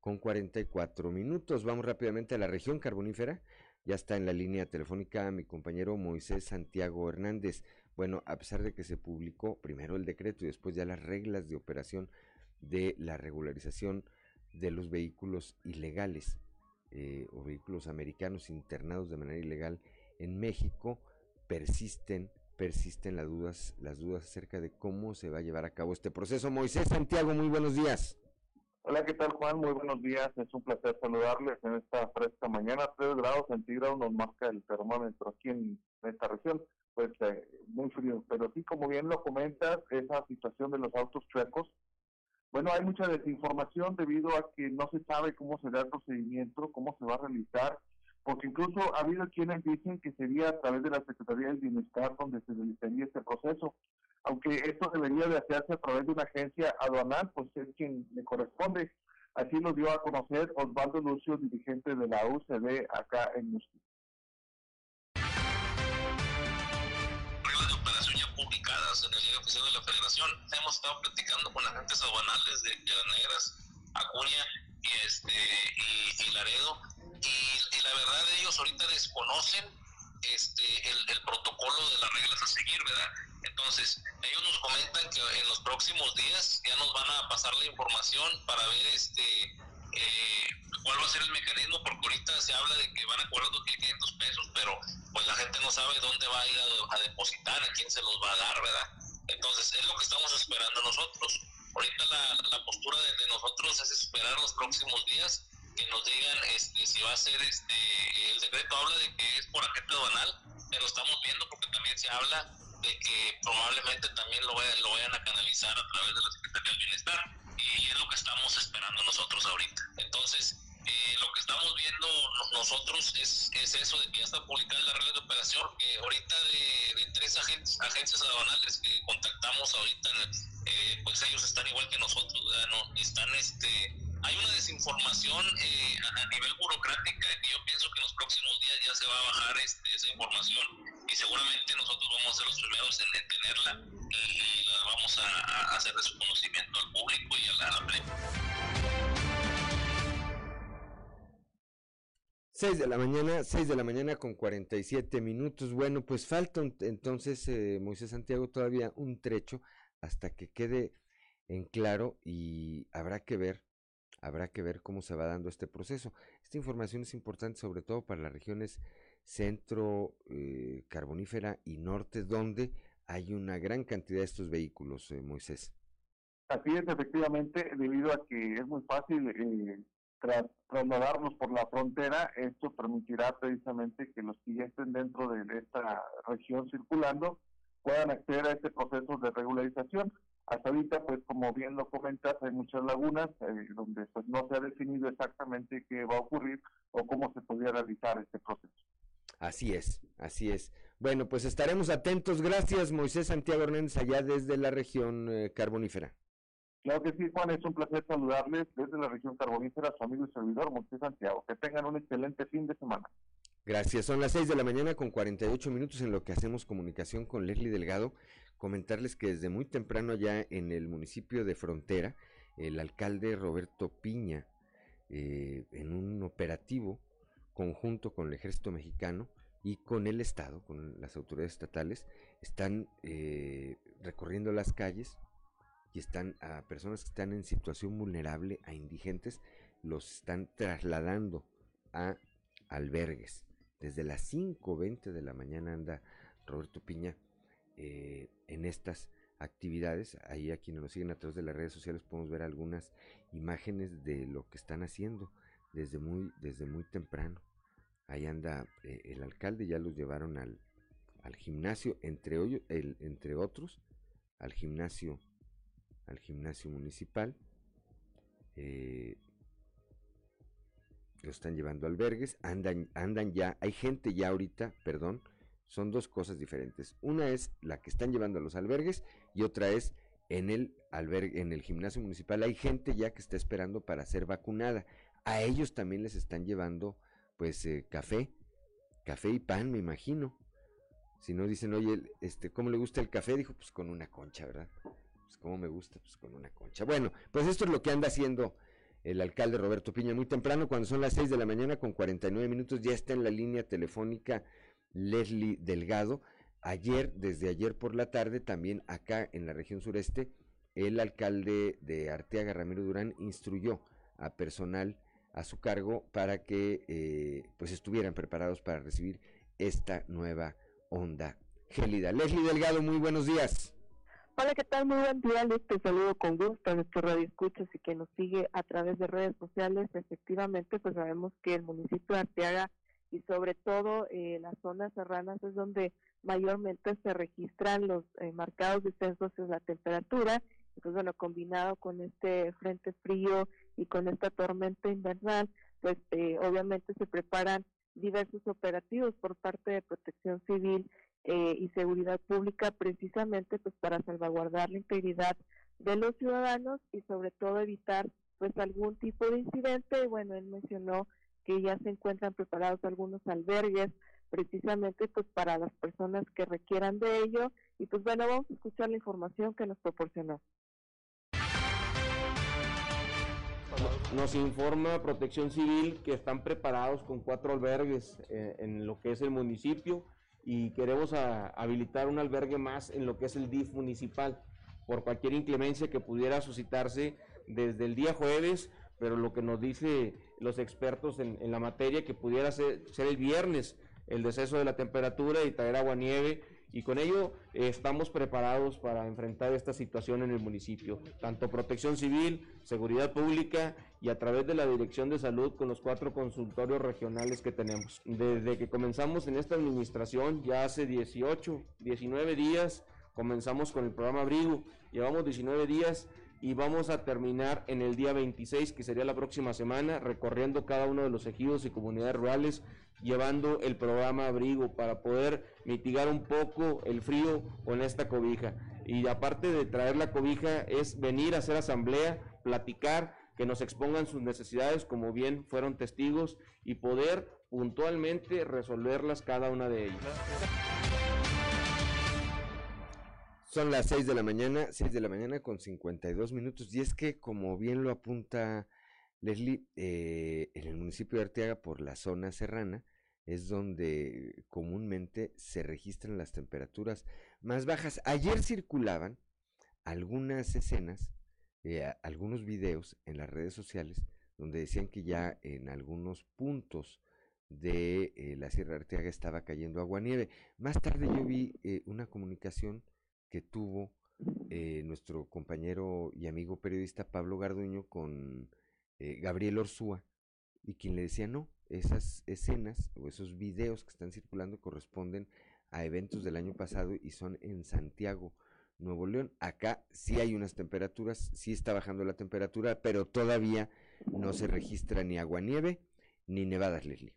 con 44 minutos. Vamos rápidamente a la región carbonífera. Ya está en la línea telefónica mi compañero Moisés Santiago Hernández. Bueno, a pesar de que se publicó primero el decreto y después ya las reglas de operación de la regularización de los vehículos ilegales eh, o vehículos americanos internados de manera ilegal en México, persisten persisten las dudas, las dudas acerca de cómo se va a llevar a cabo este proceso. Moisés Santiago, muy buenos días. Hola, ¿qué tal Juan? Muy buenos días. Es un placer saludarles en esta fresca mañana. 3 grados centígrados nos marca el termómetro aquí en esta región. Pues eh, muy frío. Pero sí, como bien lo comentas, esa situación de los autos chuecos, bueno, hay mucha desinformación debido a que no se sabe cómo será el procedimiento, cómo se va a realizar porque incluso ha habido quienes dicen que sería a través de la Secretaría del Bienestar donde se realizaría este proceso, aunque esto debería de hacerse a través de una agencia aduanal, pues es quien le corresponde. Así lo dio a conocer Osvaldo Lucio, dirigente de la UCD acá en de ya publicadas en el diario oficial de la Federación. Hemos estado platicando con agentes aduanales de Piedras Negras, Acuña y, este, y, y Laredo y, la verdad ellos ahorita desconocen este el, el, protocolo de las reglas a seguir, ¿verdad? Entonces, ellos nos comentan que en los próximos días ya nos van a pasar la información para ver este eh, cuál va a ser el mecanismo, porque ahorita se habla de que van a cobrar 2.500 pesos, pero pues la gente no sabe dónde va a ir a, a depositar, a quién se los va a dar, ¿verdad? Entonces, es lo que estamos esperando nosotros. Ahorita la, la postura de, de nosotros es esperar los próximos días que nos digan este, si va a ser este, el decreto habla de que es por agente aduanal, pero estamos viendo porque también se habla de que probablemente también lo vayan, lo vayan a canalizar a través de la Secretaría del Bienestar y es lo que estamos esperando nosotros ahorita. Entonces, eh, lo que estamos viendo nosotros es, es, eso de que ya está publicada la regla de operación, que ahorita de, de tres agentes, agencias aduanales que contactamos ahorita, eh, pues ellos están igual que nosotros, ¿no? están este hay una desinformación eh, a, nivel burocrática que yo pienso que en los próximos días ya se va a bajar este, esa información y seguramente nosotros vamos a ser los primeros en tenerla y, la vamos a, hacer de su conocimiento al público y a la, a 6 de la mañana, 6 de la mañana con 47 minutos. Bueno, pues falta entonces, eh, Moisés Santiago, todavía un trecho hasta que quede en claro y habrá que ver habrá que ver cómo se va dando este proceso. Esta información es importante sobre todo para las regiones centro, eh, carbonífera y norte, donde hay una gran cantidad de estos vehículos, eh, Moisés. Así es, efectivamente, debido a que es muy fácil eh, trasladarnos por la frontera, esto permitirá precisamente que los que ya estén dentro de esta región circulando puedan acceder a este proceso de regularización. Hasta ahorita, pues como bien lo comentas, hay muchas lagunas eh, donde pues no se ha definido exactamente qué va a ocurrir o cómo se podría realizar este proceso. Así es, así es. Bueno, pues estaremos atentos. Gracias, Moisés Santiago Hernández, allá desde la región eh, carbonífera. Claro que sí, Juan, es un placer saludarles desde la región carbonífera, su amigo y servidor Moisés Santiago. Que tengan un excelente fin de semana. Gracias, son las 6 de la mañana con 48 minutos en lo que hacemos comunicación con Leslie Delgado comentarles que desde muy temprano allá en el municipio de Frontera, el alcalde Roberto Piña, eh, en un operativo conjunto con el ejército mexicano y con el Estado, con las autoridades estatales, están eh, recorriendo las calles y están a personas que están en situación vulnerable, a indigentes, los están trasladando a albergues. Desde las 5.20 de la mañana anda Roberto Piña eh, en estas actividades. Ahí a quienes nos siguen a través de las redes sociales podemos ver algunas imágenes de lo que están haciendo desde muy, desde muy temprano. Ahí anda eh, el alcalde, ya los llevaron al, al gimnasio, entre, el, entre otros, al gimnasio, al gimnasio municipal. Eh, lo están llevando albergues, andan, andan ya, hay gente ya ahorita, perdón, son dos cosas diferentes. Una es la que están llevando a los albergues y otra es en el albergue, en el gimnasio municipal hay gente ya que está esperando para ser vacunada. A ellos también les están llevando pues eh, café, café y pan, me imagino. Si no dicen, oye, este, ¿cómo le gusta el café? Dijo, pues con una concha, ¿verdad? Pues cómo me gusta, pues con una concha. Bueno, pues esto es lo que anda haciendo el alcalde Roberto Piña muy temprano, cuando son las 6 de la mañana con 49 minutos, ya está en la línea telefónica Leslie Delgado. Ayer, desde ayer por la tarde, también acá en la región sureste, el alcalde de Arteaga, Ramiro Durán, instruyó a personal a su cargo para que eh, pues estuvieran preparados para recibir esta nueva onda gélida. Leslie Delgado, muy buenos días. Hola, ¿qué tal? Muy buen día, les te saludo con gusto a nuestro radio escuchas y que nos sigue a través de redes sociales. Efectivamente, pues sabemos que el municipio de Arteaga y sobre todo eh, las zonas serranas es donde mayormente se registran los eh, marcados descensos en la temperatura. Entonces, bueno, combinado con este frente frío y con esta tormenta invernal, pues eh, obviamente se preparan diversos operativos por parte de Protección Civil y Seguridad Pública precisamente pues para salvaguardar la integridad de los ciudadanos y sobre todo evitar pues algún tipo de incidente. Y bueno, él mencionó que ya se encuentran preparados algunos albergues precisamente pues para las personas que requieran de ello y pues bueno vamos a escuchar la información que nos proporcionó. Nos informa Protección Civil que están preparados con cuatro albergues eh, en lo que es el municipio y queremos habilitar un albergue más en lo que es el DIF municipal por cualquier inclemencia que pudiera suscitarse desde el día jueves pero lo que nos dice los expertos en, la materia, que pudiera ser, el viernes el deceso de la temperatura y traer agua nieve y con ello eh, estamos preparados para enfrentar esta situación en el municipio, tanto protección civil, seguridad pública y a través de la Dirección de Salud con los cuatro consultorios regionales que tenemos. Desde que comenzamos en esta administración, ya hace 18, 19 días, comenzamos con el programa Abrigo, llevamos 19 días y vamos a terminar en el día 26, que sería la próxima semana, recorriendo cada uno de los ejidos y comunidades rurales llevando el programa abrigo para poder mitigar un poco el frío con esta cobija. Y aparte de traer la cobija es venir a hacer asamblea, platicar, que nos expongan sus necesidades como bien fueron testigos y poder puntualmente resolverlas cada una de ellas. Son las 6 de la mañana, 6 de la mañana con 52 minutos y es que como bien lo apunta Leslie, eh, en el municipio de Arteaga por la zona serrana es donde comúnmente se registran las temperaturas más bajas. Ayer circulaban algunas escenas, eh, algunos videos en las redes sociales donde decían que ya en algunos puntos de eh, la Sierra Arteaga estaba cayendo agua nieve. Más tarde yo vi eh, una comunicación que tuvo nuestro compañero y amigo periodista Pablo Garduño con Gabriel Orsúa y quien le decía no, esas escenas o esos videos que están circulando corresponden a eventos del año pasado y son en Santiago, Nuevo León. Acá sí hay unas temperaturas, sí está bajando la temperatura, pero todavía no se registra ni agua nieve ni nevadas, Leslie.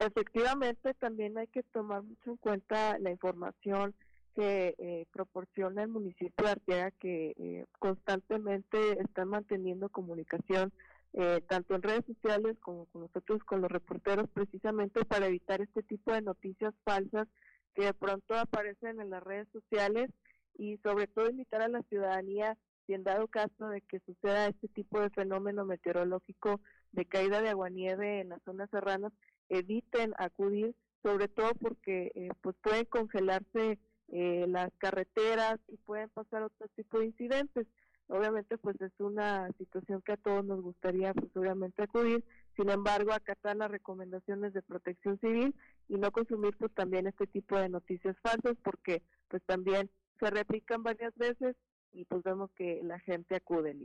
Efectivamente, también hay que tomar mucho en cuenta la información que eh, proporciona el municipio de Arteaga, que eh, constantemente están manteniendo comunicación eh, tanto en redes sociales como con nosotros, con los reporteros, precisamente para evitar este tipo de noticias falsas que de pronto aparecen en las redes sociales y sobre todo invitar a la ciudadanía, si en dado caso de que suceda este tipo de fenómeno meteorológico de caída de aguanieve en las zonas serranas, eviten acudir, sobre todo porque eh, pues pueden congelarse eh, las carreteras y pueden pasar otro tipo de incidentes. Obviamente pues es una situación que a todos nos gustaría pues obviamente acudir, sin embargo acatar las recomendaciones de protección civil y no consumir pues también este tipo de noticias falsas porque pues también se replican varias veces y pues vemos que la gente acude.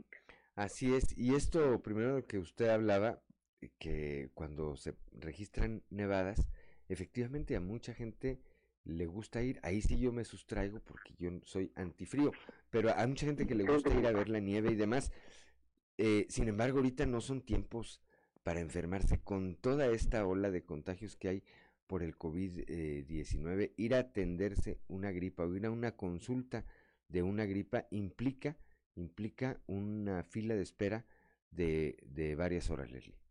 Así es, y esto primero que usted hablaba, eh, que cuando se registran nevadas, efectivamente a mucha gente le gusta ir, ahí sí yo me sustraigo porque yo soy antifrío, pero hay mucha gente que le gusta ir a ver la nieve y demás. Eh, sin embargo, ahorita no son tiempos para enfermarse con toda esta ola de contagios que hay por el COVID-19. ir a atenderse una gripa o ir a una consulta de una gripa implica, implica una fila de espera de, de varias horas, Leslie.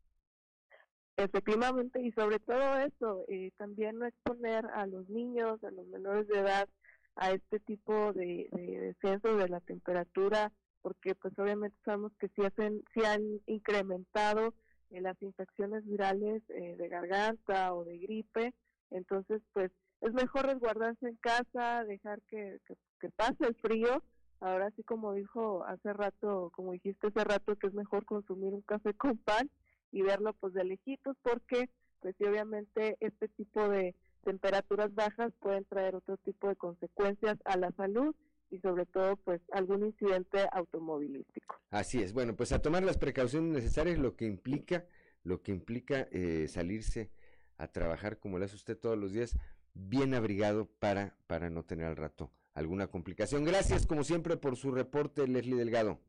Efectivamente, y sobre todo eso, eh, también no exponer a los niños, a los menores de edad, a este tipo de, descenso de la temperatura, porque pues obviamente sabemos que si hacen, si han incrementado eh, las infecciones virales eh, de garganta o de gripe, entonces pues es mejor resguardarse en casa, dejar que, que pase el frío. Ahora sí como dijo hace rato, como dijiste hace rato, que es mejor consumir un café con pan y verlo pues de lejitos porque pues sí obviamente este tipo de temperaturas bajas pueden traer otro tipo de consecuencias a la salud y sobre todo pues algún incidente automovilístico. Así es, bueno pues a tomar las precauciones necesarias lo que implica lo que implica eh, salirse a trabajar como lo hace usted todos los días bien abrigado para para no tener al rato alguna complicación. Gracias como siempre por su reporte Leslie Delgado.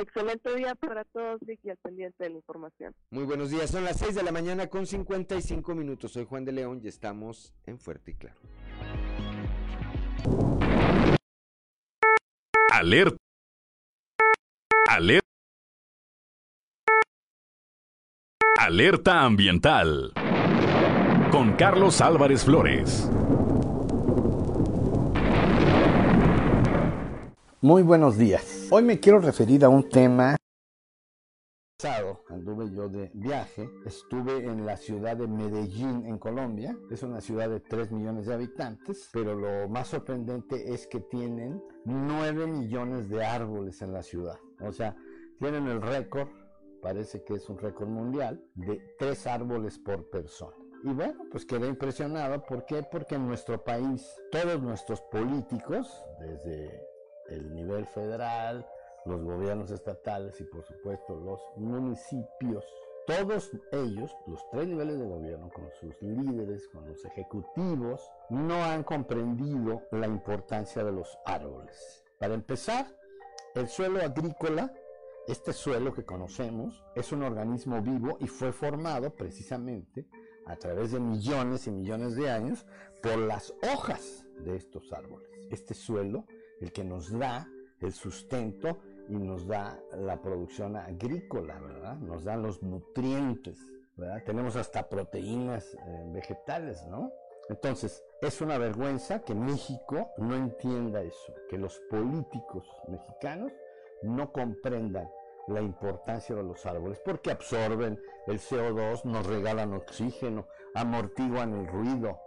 Excelente día para todos, Vicky, al pendiente de la información. Muy buenos días, son las 6 de la mañana con 55 minutos. Soy Juan de León y estamos en Fuerte y Claro. Alerta. Alerta. Alerta ambiental. Con Carlos Álvarez Flores. Muy buenos días. Hoy me quiero referir a un tema. Anduve yo de viaje, estuve en la ciudad de Medellín, en Colombia. Es una ciudad de 3 millones de habitantes, pero lo más sorprendente es que tienen 9 millones de árboles en la ciudad. O sea, tienen el récord, parece que es un récord mundial, de 3 árboles por persona. Y bueno, pues quedé impresionado. ¿Por qué? Porque en nuestro país todos nuestros políticos, desde el nivel federal, los gobiernos estatales y por supuesto los municipios, todos ellos, los tres niveles de gobierno, con sus líderes, con los ejecutivos, no han comprendido la importancia de los árboles. Para empezar, el suelo agrícola, este suelo que conocemos, es un organismo vivo y fue formado precisamente a través de millones y millones de años por las hojas de estos árboles. Este suelo, el que nos da el sustento y nos da la producción agrícola, ¿verdad? Nos dan los nutrientes, ¿verdad? Tenemos hasta proteínas eh, vegetales, ¿no? Entonces, es una vergüenza que México no entienda eso, que los políticos mexicanos no comprendan la importancia de los árboles, porque absorben el CO2, nos regalan oxígeno, amortiguan el ruido,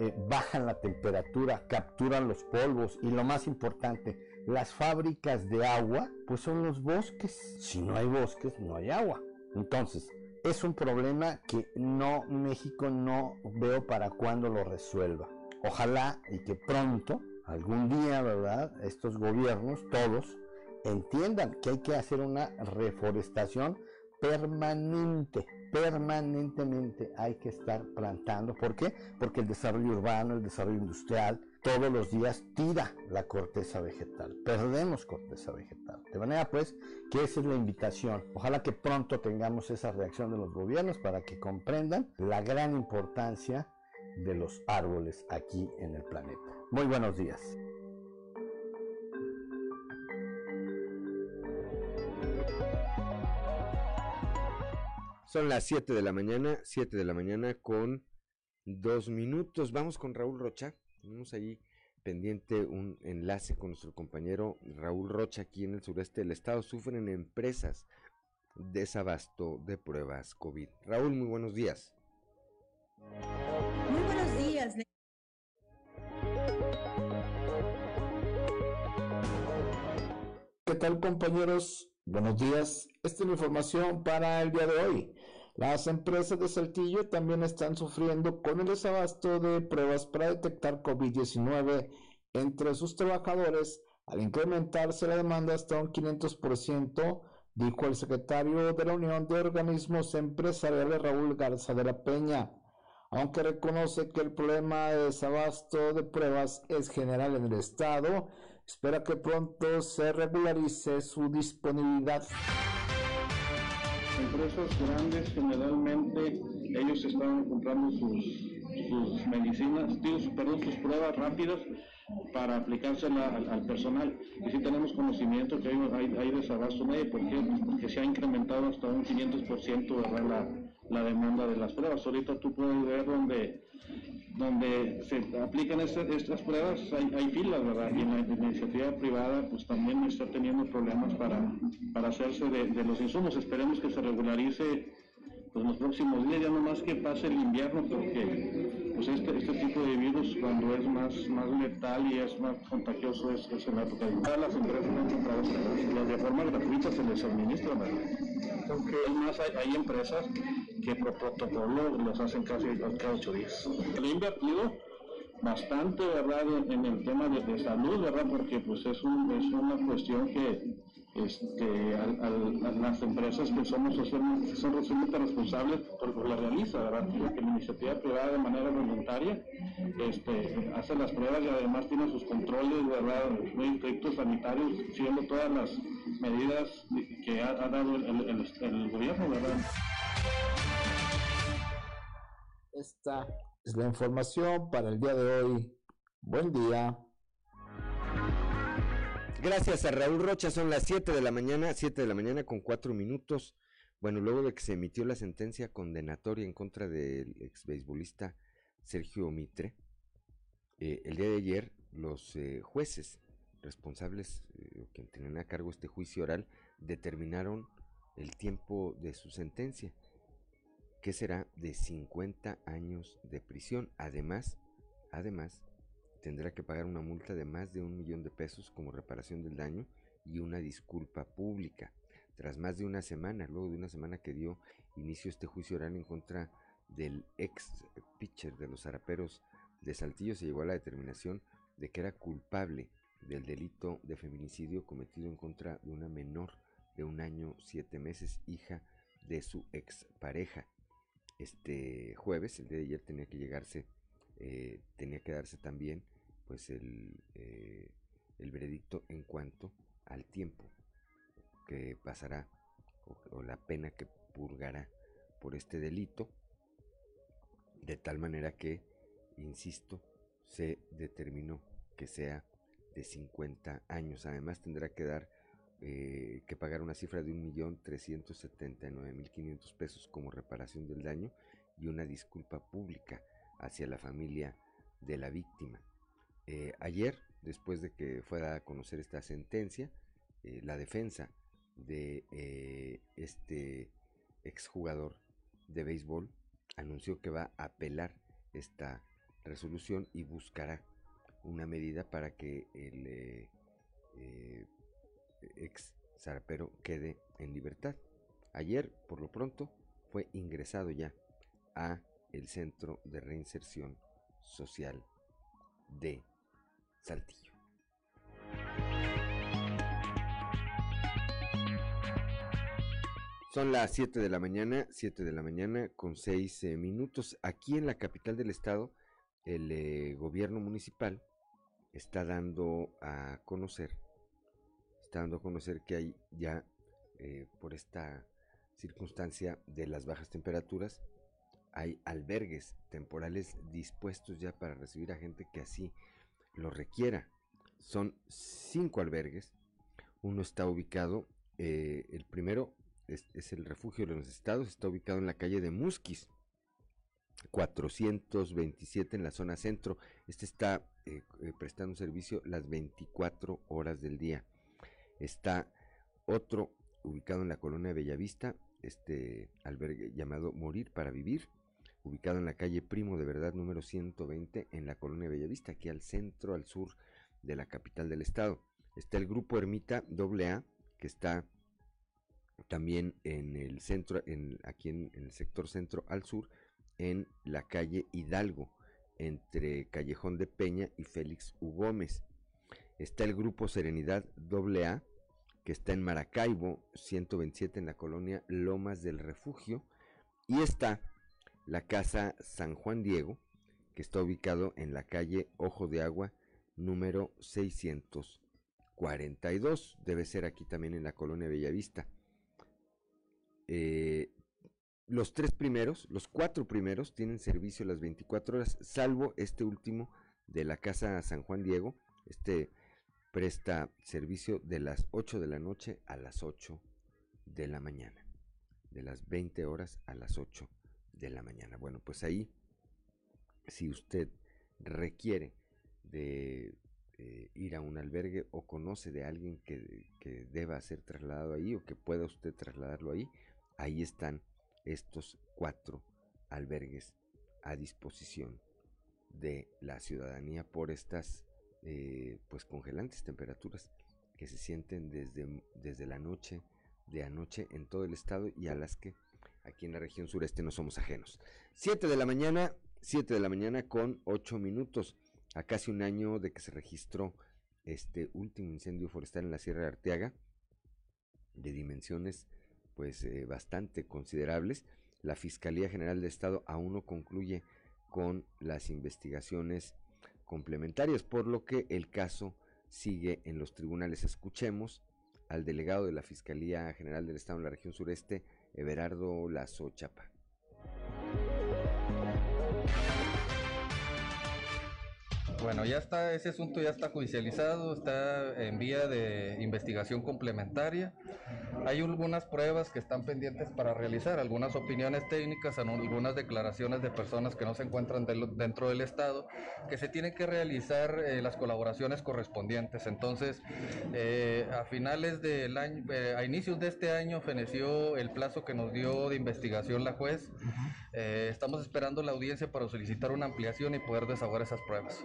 eh, bajan la temperatura, capturan los polvos y lo más importante, las fábricas de agua, pues son los bosques. Si no hay bosques, no hay agua. Entonces, es un problema que no México no veo para cuándo lo resuelva. Ojalá y que pronto, algún día, ¿verdad? Estos gobiernos, todos, entiendan que hay que hacer una reforestación permanente, permanentemente hay que estar plantando. ¿Por qué? Porque el desarrollo urbano, el desarrollo industrial, todos los días tira la corteza vegetal. Perdemos corteza vegetal. De manera pues que esa es la invitación. Ojalá que pronto tengamos esa reacción de los gobiernos para que comprendan la gran importancia de los árboles aquí en el planeta. Muy buenos días. Son las 7 de la mañana, 7 de la mañana con dos minutos. Vamos con Raúl Rocha. Tenemos ahí pendiente un enlace con nuestro compañero Raúl Rocha aquí en el sureste del estado. Sufren empresas desabasto de pruebas COVID. Raúl, muy buenos días. Muy buenos días. ¿Qué tal compañeros? Buenos días. Esta es la información para el día de hoy. Las empresas de Saltillo también están sufriendo con el desabasto de pruebas para detectar COVID-19 entre sus trabajadores al incrementarse la demanda hasta un 500%, dijo el secretario de la Unión de Organismos Empresariales Raúl Garza de la Peña. Aunque reconoce que el problema de desabasto de pruebas es general en el Estado, espera que pronto se regularice su disponibilidad empresas grandes generalmente ellos estaban comprando sus, sus medicinas, perdón, sus pruebas rápidas para aplicárselas al, personal. Y si tenemos conocimiento que hay, hay, desabasto medio, ¿por qué? Pues porque se ha incrementado hasta un 500% ¿verdad? La, la demanda de las pruebas. Ahorita tú puedes ver donde donde se aplican estas pruebas hay, hay, filas, ¿verdad? Y en la, iniciativa privada pues también está teniendo problemas para, para hacerse de, de los insumos. Esperemos que se regularice pues, los próximos días, ya no más que pase el invierno, porque pues este, este tipo de virus cuando es más, más letal y es más contagioso es, es en la época de las empresas han comprado las de forma gratuita se les administra, Porque además hay, hay empresas que por protocolo los hacen casi cada ocho días. Le he invertido bastante, ¿verdad?, en, el tema de, de, salud, ¿verdad?, porque pues es, un, es una cuestión que este, a, las empresas que somos socialmente, son socialmente responsables por, la realiza, ¿verdad? Porque la iniciativa privada de manera voluntaria este, hace las pruebas y además tiene sus controles, ¿verdad? Muy estrictos sanitarios, siguiendo todas las medidas que ha, dado el, el gobierno, ¿verdad? Esta es la información para el día de hoy. Buen día. Gracias a Raúl Rocha, son las 7 de la mañana, 7 de la mañana con 4 minutos. Bueno, luego de que se emitió la sentencia condenatoria en contra del ex beisbolista Sergio Mitre, eh, el día de ayer los eh, jueces responsables, eh, que tenían a cargo este juicio oral, determinaron el tiempo de su sentencia, que será de 50 años de prisión. Además, además, tendrá que pagar una multa de más de un millón de pesos como reparación del daño y una disculpa pública. Tras más de una semana, luego de una semana que dio inicio este juicio oral en contra del ex pitcher de los Zaraperos de Saltillo se llegó a la determinación de que era culpable del delito de feminicidio cometido en contra de una menor de un año siete meses, hija de su expareja. Este jueves, el día de ayer, tenía que llegarse, eh, tenía que darse también, pues el, eh, el veredicto en cuanto al tiempo que pasará o la pena que purgará por este delito, de tal manera que, insisto, se determinó que sea de 50 años. Además tendrá que dar eh, que pagar una cifra de 1.379.500 pesos como reparación del daño y una disculpa pública hacia la familia de la víctima. Eh, ayer, después de que fuera a conocer esta sentencia, eh, la defensa de este exjugador de béisbol anunció que va a apelar esta resolución y buscará una medida para que el ex zarapero quede en libertad. Ayer, por lo pronto, fue ingresado ya a el Centro de Reinserción Social de Saltillo. Son las 7 de la mañana, 7 de la mañana con 6 eh, minutos. Aquí en la capital del estado, el gobierno municipal está dando a conocer, está dando a conocer que hay ya eh, por esta circunstancia de las bajas temperaturas, hay albergues temporales dispuestos ya para recibir a gente que así lo requiera. Son cinco albergues. Uno está ubicado, eh, el primero es, el refugio de los estados, está ubicado en la calle de Musquis, 427 en la zona centro. Este está eh, prestando servicio las 24 horas del día. Está otro ubicado en la colonia Bellavista, este albergue llamado Morir para Vivir, ubicado en la calle Primo de Verdad número 120 en la colonia Bellavista, aquí al centro, al sur de la capital del estado. Está el grupo Ermita AA, que está también en el centro, en, aquí en el sector centro al sur, en la calle Hidalgo, entre Callejón de Peña y Félix U. Gómez. Está el grupo Serenidad AA, que está en Maracaibo, 127 en la colonia Lomas del Refugio. Y está la Casa San Juan Diego, que está ubicado en la calle Ojo de Agua, número 642. Debe ser aquí también en la colonia Bellavista. Eh, los tres primeros, los cuatro primeros tienen servicio las 24 horas, salvo este último de la Casa San Juan Diego. Este presta servicio de las 8 de la noche a las 8 de la mañana. De las 20 horas a las 8 de la mañana. Bueno, pues ahí, si usted requiere de eh, ir a un albergue o conoce de alguien que, que deba ser trasladado ahí o que pueda usted trasladarlo ahí, ahí están estos cuatro albergues a disposición de la ciudadanía por estas eh, pues congelantes temperaturas que se sienten desde, desde la noche de anoche en todo el estado y a las que aquí en la región sureste no somos ajenos. 7 de la mañana, 7 de la mañana con 8 minutos, a casi un año de que se registró este último incendio forestal en la Sierra de Arteaga, de dimensiones pues eh, bastante considerables. La Fiscalía General de Estado aún no concluye con las investigaciones complementarias, por lo que el caso sigue en los tribunales. Escuchemos al delegado de la Fiscalía General del Estado en la región sureste, Everardo Lazo Chapa. Bueno, ya está, ese asunto ya está judicializado, está en vía de investigación complementaria. Hay algunas pruebas que están pendientes para realizar, algunas opiniones técnicas, algunas declaraciones de personas que no se encuentran dentro del Estado, que se tienen que realizar eh, las colaboraciones correspondientes. Entonces, eh, a finales del año, eh, a inicios de este año, feneció el plazo que nos dio de investigación la juez. estamos esperando la audiencia para solicitar una ampliación y poder desahogar esas pruebas.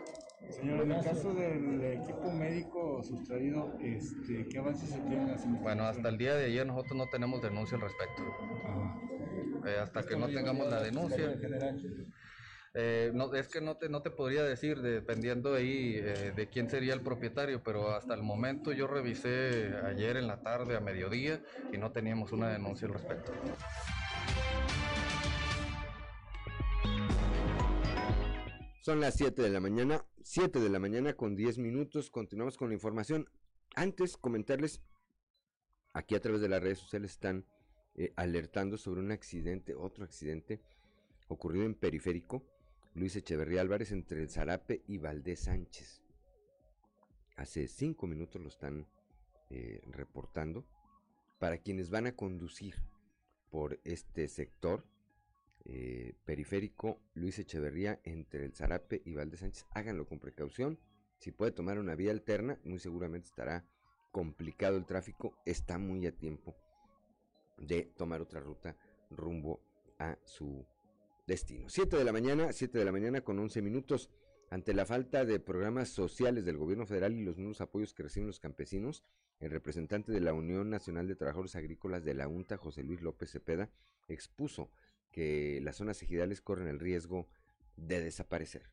Señor, en el caso del equipo médico sustraído, este, ¿qué avances se tienen Bueno, hasta el día de ayer nosotros no tenemos denuncia al respecto. eh, hasta que no tengamos la denuncia. Eh, no, es que no te, no te podría decir, dependiendo de ahí, eh, de quién sería el propietario, pero hasta el momento yo revisé ayer en la tarde a mediodía y no teníamos una denuncia al respecto. Son las 7 de la mañana, 7 de la mañana con 10 minutos. Continuamos con la información. Antes, comentarles, aquí a través de las redes sociales están eh, alertando sobre un accidente, otro accidente ocurrido en Periférico, Luis Echeverría Álvarez, entre el Zarape y Valdés Sánchez. Hace cinco minutos lo están eh, reportando. Para quienes van a conducir por este sector, eh, periférico Luis Echeverría entre el Zarape y Valde Sánchez. Háganlo con precaución. Si puede tomar una vía alterna, muy seguramente estará complicado el tráfico. Está muy a tiempo de tomar otra ruta rumbo a su destino. 7 de la mañana, 7 de la mañana con 11 minutos. Ante la falta de programas sociales del gobierno federal y los nuevos apoyos que reciben los campesinos, el representante de la Unión Nacional de Trabajadores Agrícolas de la UNTA, José Luis López Cepeda, expuso que las zonas ejidales corren el riesgo de desaparecer.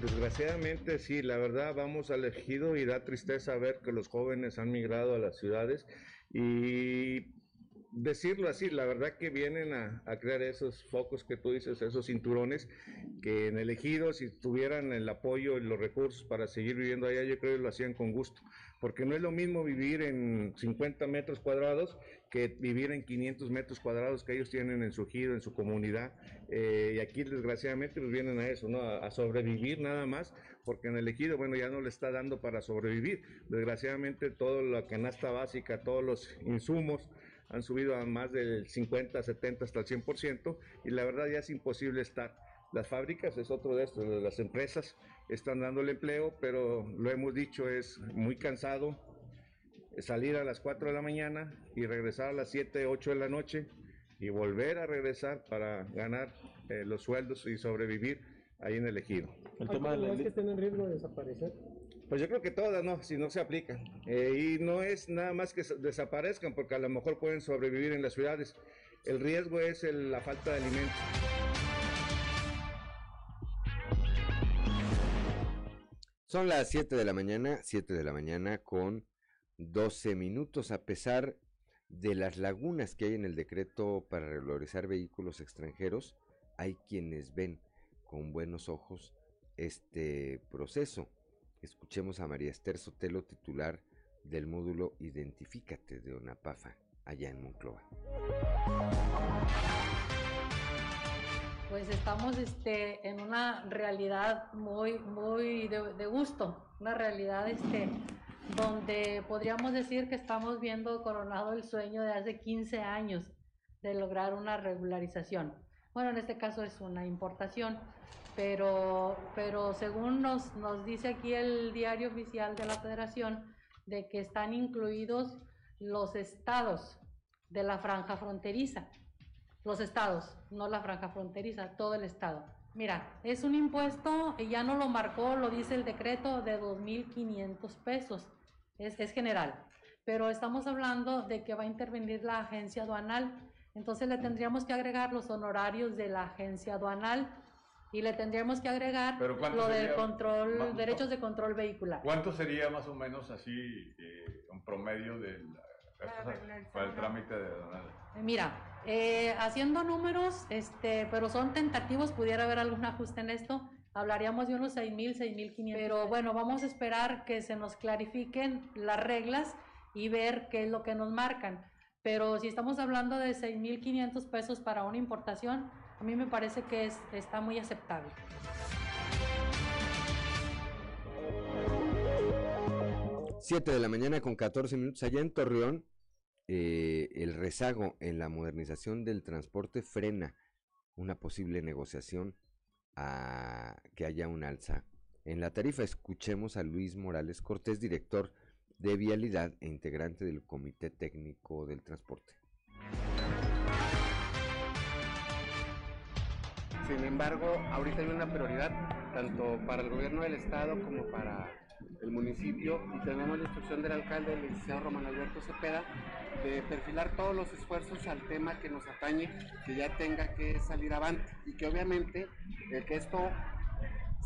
Desgraciadamente sí, la verdad vamos al ejido y da tristeza ver que los jóvenes han migrado a las ciudades y decirlo así, la verdad que vienen a, crear esos focos que tú dices, esos cinturones, que en el ejido, si tuvieran el apoyo y los recursos para seguir viviendo allá, yo creo que lo hacían con gusto, porque no es lo mismo vivir en 50 metros cuadrados que vivir en 500 metros cuadrados que ellos tienen en su ejido, en su comunidad, eh, y aquí desgraciadamente pues vienen a eso, ¿no? A, a, sobrevivir nada más, porque en el ejido, bueno, ya no le está dando para sobrevivir, desgraciadamente todo la canasta básica, todos los insumos, han subido a más del 50, 70, hasta el 100%, y la verdad ya es imposible estar. Las fábricas es otro de estos, las empresas están dando el empleo, pero lo hemos dicho, es muy cansado salir a las 4 de la mañana y regresar a las 7, 8 de la noche y volver a regresar para ganar eh, los sueldos y sobrevivir ahí en el ejido. El tema de que estén en riesgo de desaparecer? Pues yo creo que todas no, si no se aplican. Eh, y no es nada más que desaparezcan, porque a lo mejor pueden sobrevivir en las ciudades. El riesgo es la falta de alimentos. Son las 7 de la mañana, 7 de la mañana con 12 minutos, a pesar de las lagunas que hay en el decreto para regularizar vehículos extranjeros, hay quienes ven con buenos ojos este proceso. Escuchemos a María Esther Sotelo, titular del módulo Identifícate de ONAPAFA, allá en Moncloa. Pues estamos este, en una realidad muy, muy de, de gusto, una realidad este, donde podríamos decir que estamos viendo coronado el sueño de hace 15 años de lograr una regularización. Bueno, en este caso es una importación pero, pero según nos, nos dice aquí el diario oficial de la federación, de que están incluidos los estados de la franja fronteriza. Los estados, no la franja fronteriza, todo el estado. Mira, es un impuesto, ya no lo marcó, lo dice el decreto, de 2.500 pesos. Es, es general. Pero estamos hablando de que va a intervenir la agencia aduanal. Entonces le tendríamos que agregar los honorarios de la agencia aduanal y le tendríamos que agregar lo del control, derechos de control vehicular. ¿Cuánto sería más o menos así eh, un promedio del para el trámite de? Eh, mira, eh, haciendo números, este, pero son tentativos, pudiera haber algún ajuste en esto, hablaríamos de unos 6.000, 6.500. Pero bueno, vamos a esperar que se nos clarifiquen las reglas y ver qué es lo que nos marcan. Pero si estamos hablando de 6.500 pesos para una importación, a mí me parece que es, está muy aceptable. Siete de la mañana con 14 minutos allá en Torreón. Eh, el rezago en la modernización del transporte frena una posible negociación a que haya un alza en la tarifa. Escuchemos a Luis Morales Cortés, director de Vialidad e integrante del Comité Técnico del Transporte. Sin embargo, ahorita hay una prioridad tanto para el gobierno del estado como para el municipio y tenemos la instrucción del alcalde, el licenciado Román Alberto Cepeda, de perfilar todos los esfuerzos al tema que nos atañe, que ya tenga que salir avante y que obviamente el que esto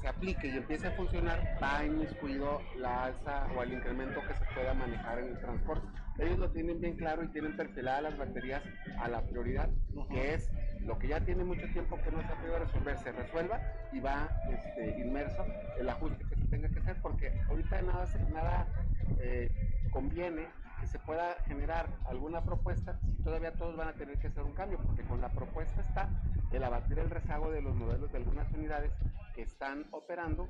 se aplique y empiece a funcionar, va inmiscuido la alza o el incremento que se pueda manejar en el transporte. Ellos lo tienen bien claro y tienen perfiladas las baterías a la prioridad, que es lo que ya tiene mucho tiempo que no se ha podido resolver, se resuelva y va este, inmerso el ajuste que se tenga que hacer, porque ahorita nada, nada eh, conviene que se pueda generar alguna propuesta si todavía todos van a tener que hacer un cambio, porque con la propuesta está el abatir el rezago de los modelos de algunas unidades que están operando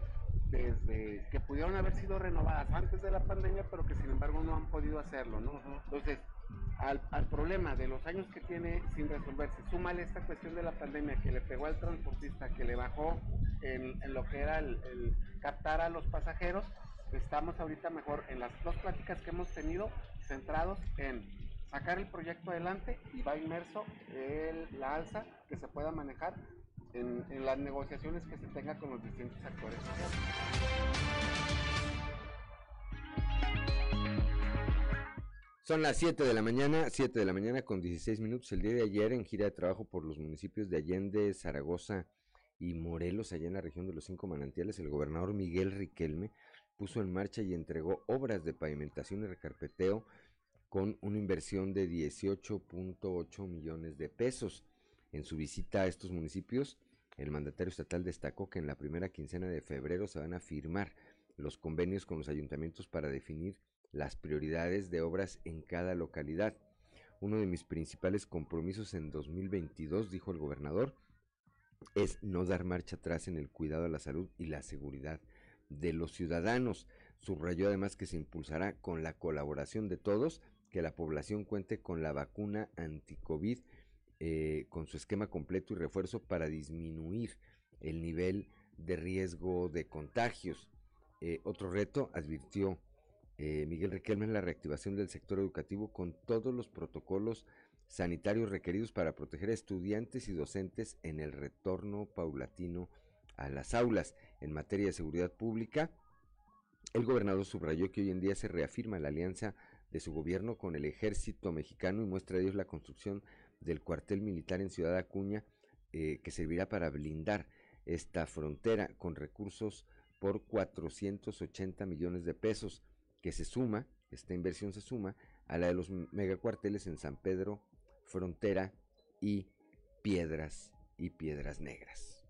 desde que pudieron haber sido renovadas antes de la pandemia, pero que sin embargo no han podido hacerlo, ¿no? Entonces, al, problema de los años que tiene sin resolverse, súmale esta cuestión de la pandemia que le pegó al transportista, que le bajó en, lo que era el, captar a los pasajeros, estamos ahorita mejor en las dos pláticas que hemos tenido centrados en sacar el proyecto adelante y va inmerso el, la alza que se pueda manejar en, las negociaciones que se tenga con los distintos actores Son las 7 de la mañana, 7 de la mañana con 16 minutos. El día de ayer, en gira de trabajo por los municipios de Allende, Zaragoza y Morelos, allá en la región de los Cinco Manantiales, el gobernador Miguel Riquelme puso en marcha y entregó obras de pavimentación y recarpeteo con una inversión de 18.8 millones de pesos. En su visita a estos municipios, el mandatario estatal destacó que en la primera quincena de febrero se van a firmar los convenios con los ayuntamientos para definir las prioridades de obras en cada localidad. Uno de mis principales compromisos en 2022, dijo el gobernador, es no dar marcha atrás en el cuidado a la salud y la seguridad de los ciudadanos. Subrayó además que se impulsará con la colaboración de todos que la población cuente con la vacuna anti-COVID eh, con su esquema completo y refuerzo para disminuir el nivel de riesgo de contagios. Eh, otro reto, advirtió eh, Miguel Riquelme en la reactivación del sector educativo con todos los protocolos sanitarios requeridos para proteger a estudiantes y docentes en el retorno paulatino a las aulas. En materia de seguridad pública, el gobernador subrayó que hoy en día se reafirma la alianza de su gobierno con el ejército mexicano y muestra a ellos la construcción del cuartel militar en Ciudad Acuña eh, que servirá para blindar esta frontera con recursos por 480 millones de pesos que se suma, esta inversión se suma a la de los megacuarteles en San Pedro, Frontera y Piedras y Piedras Negras.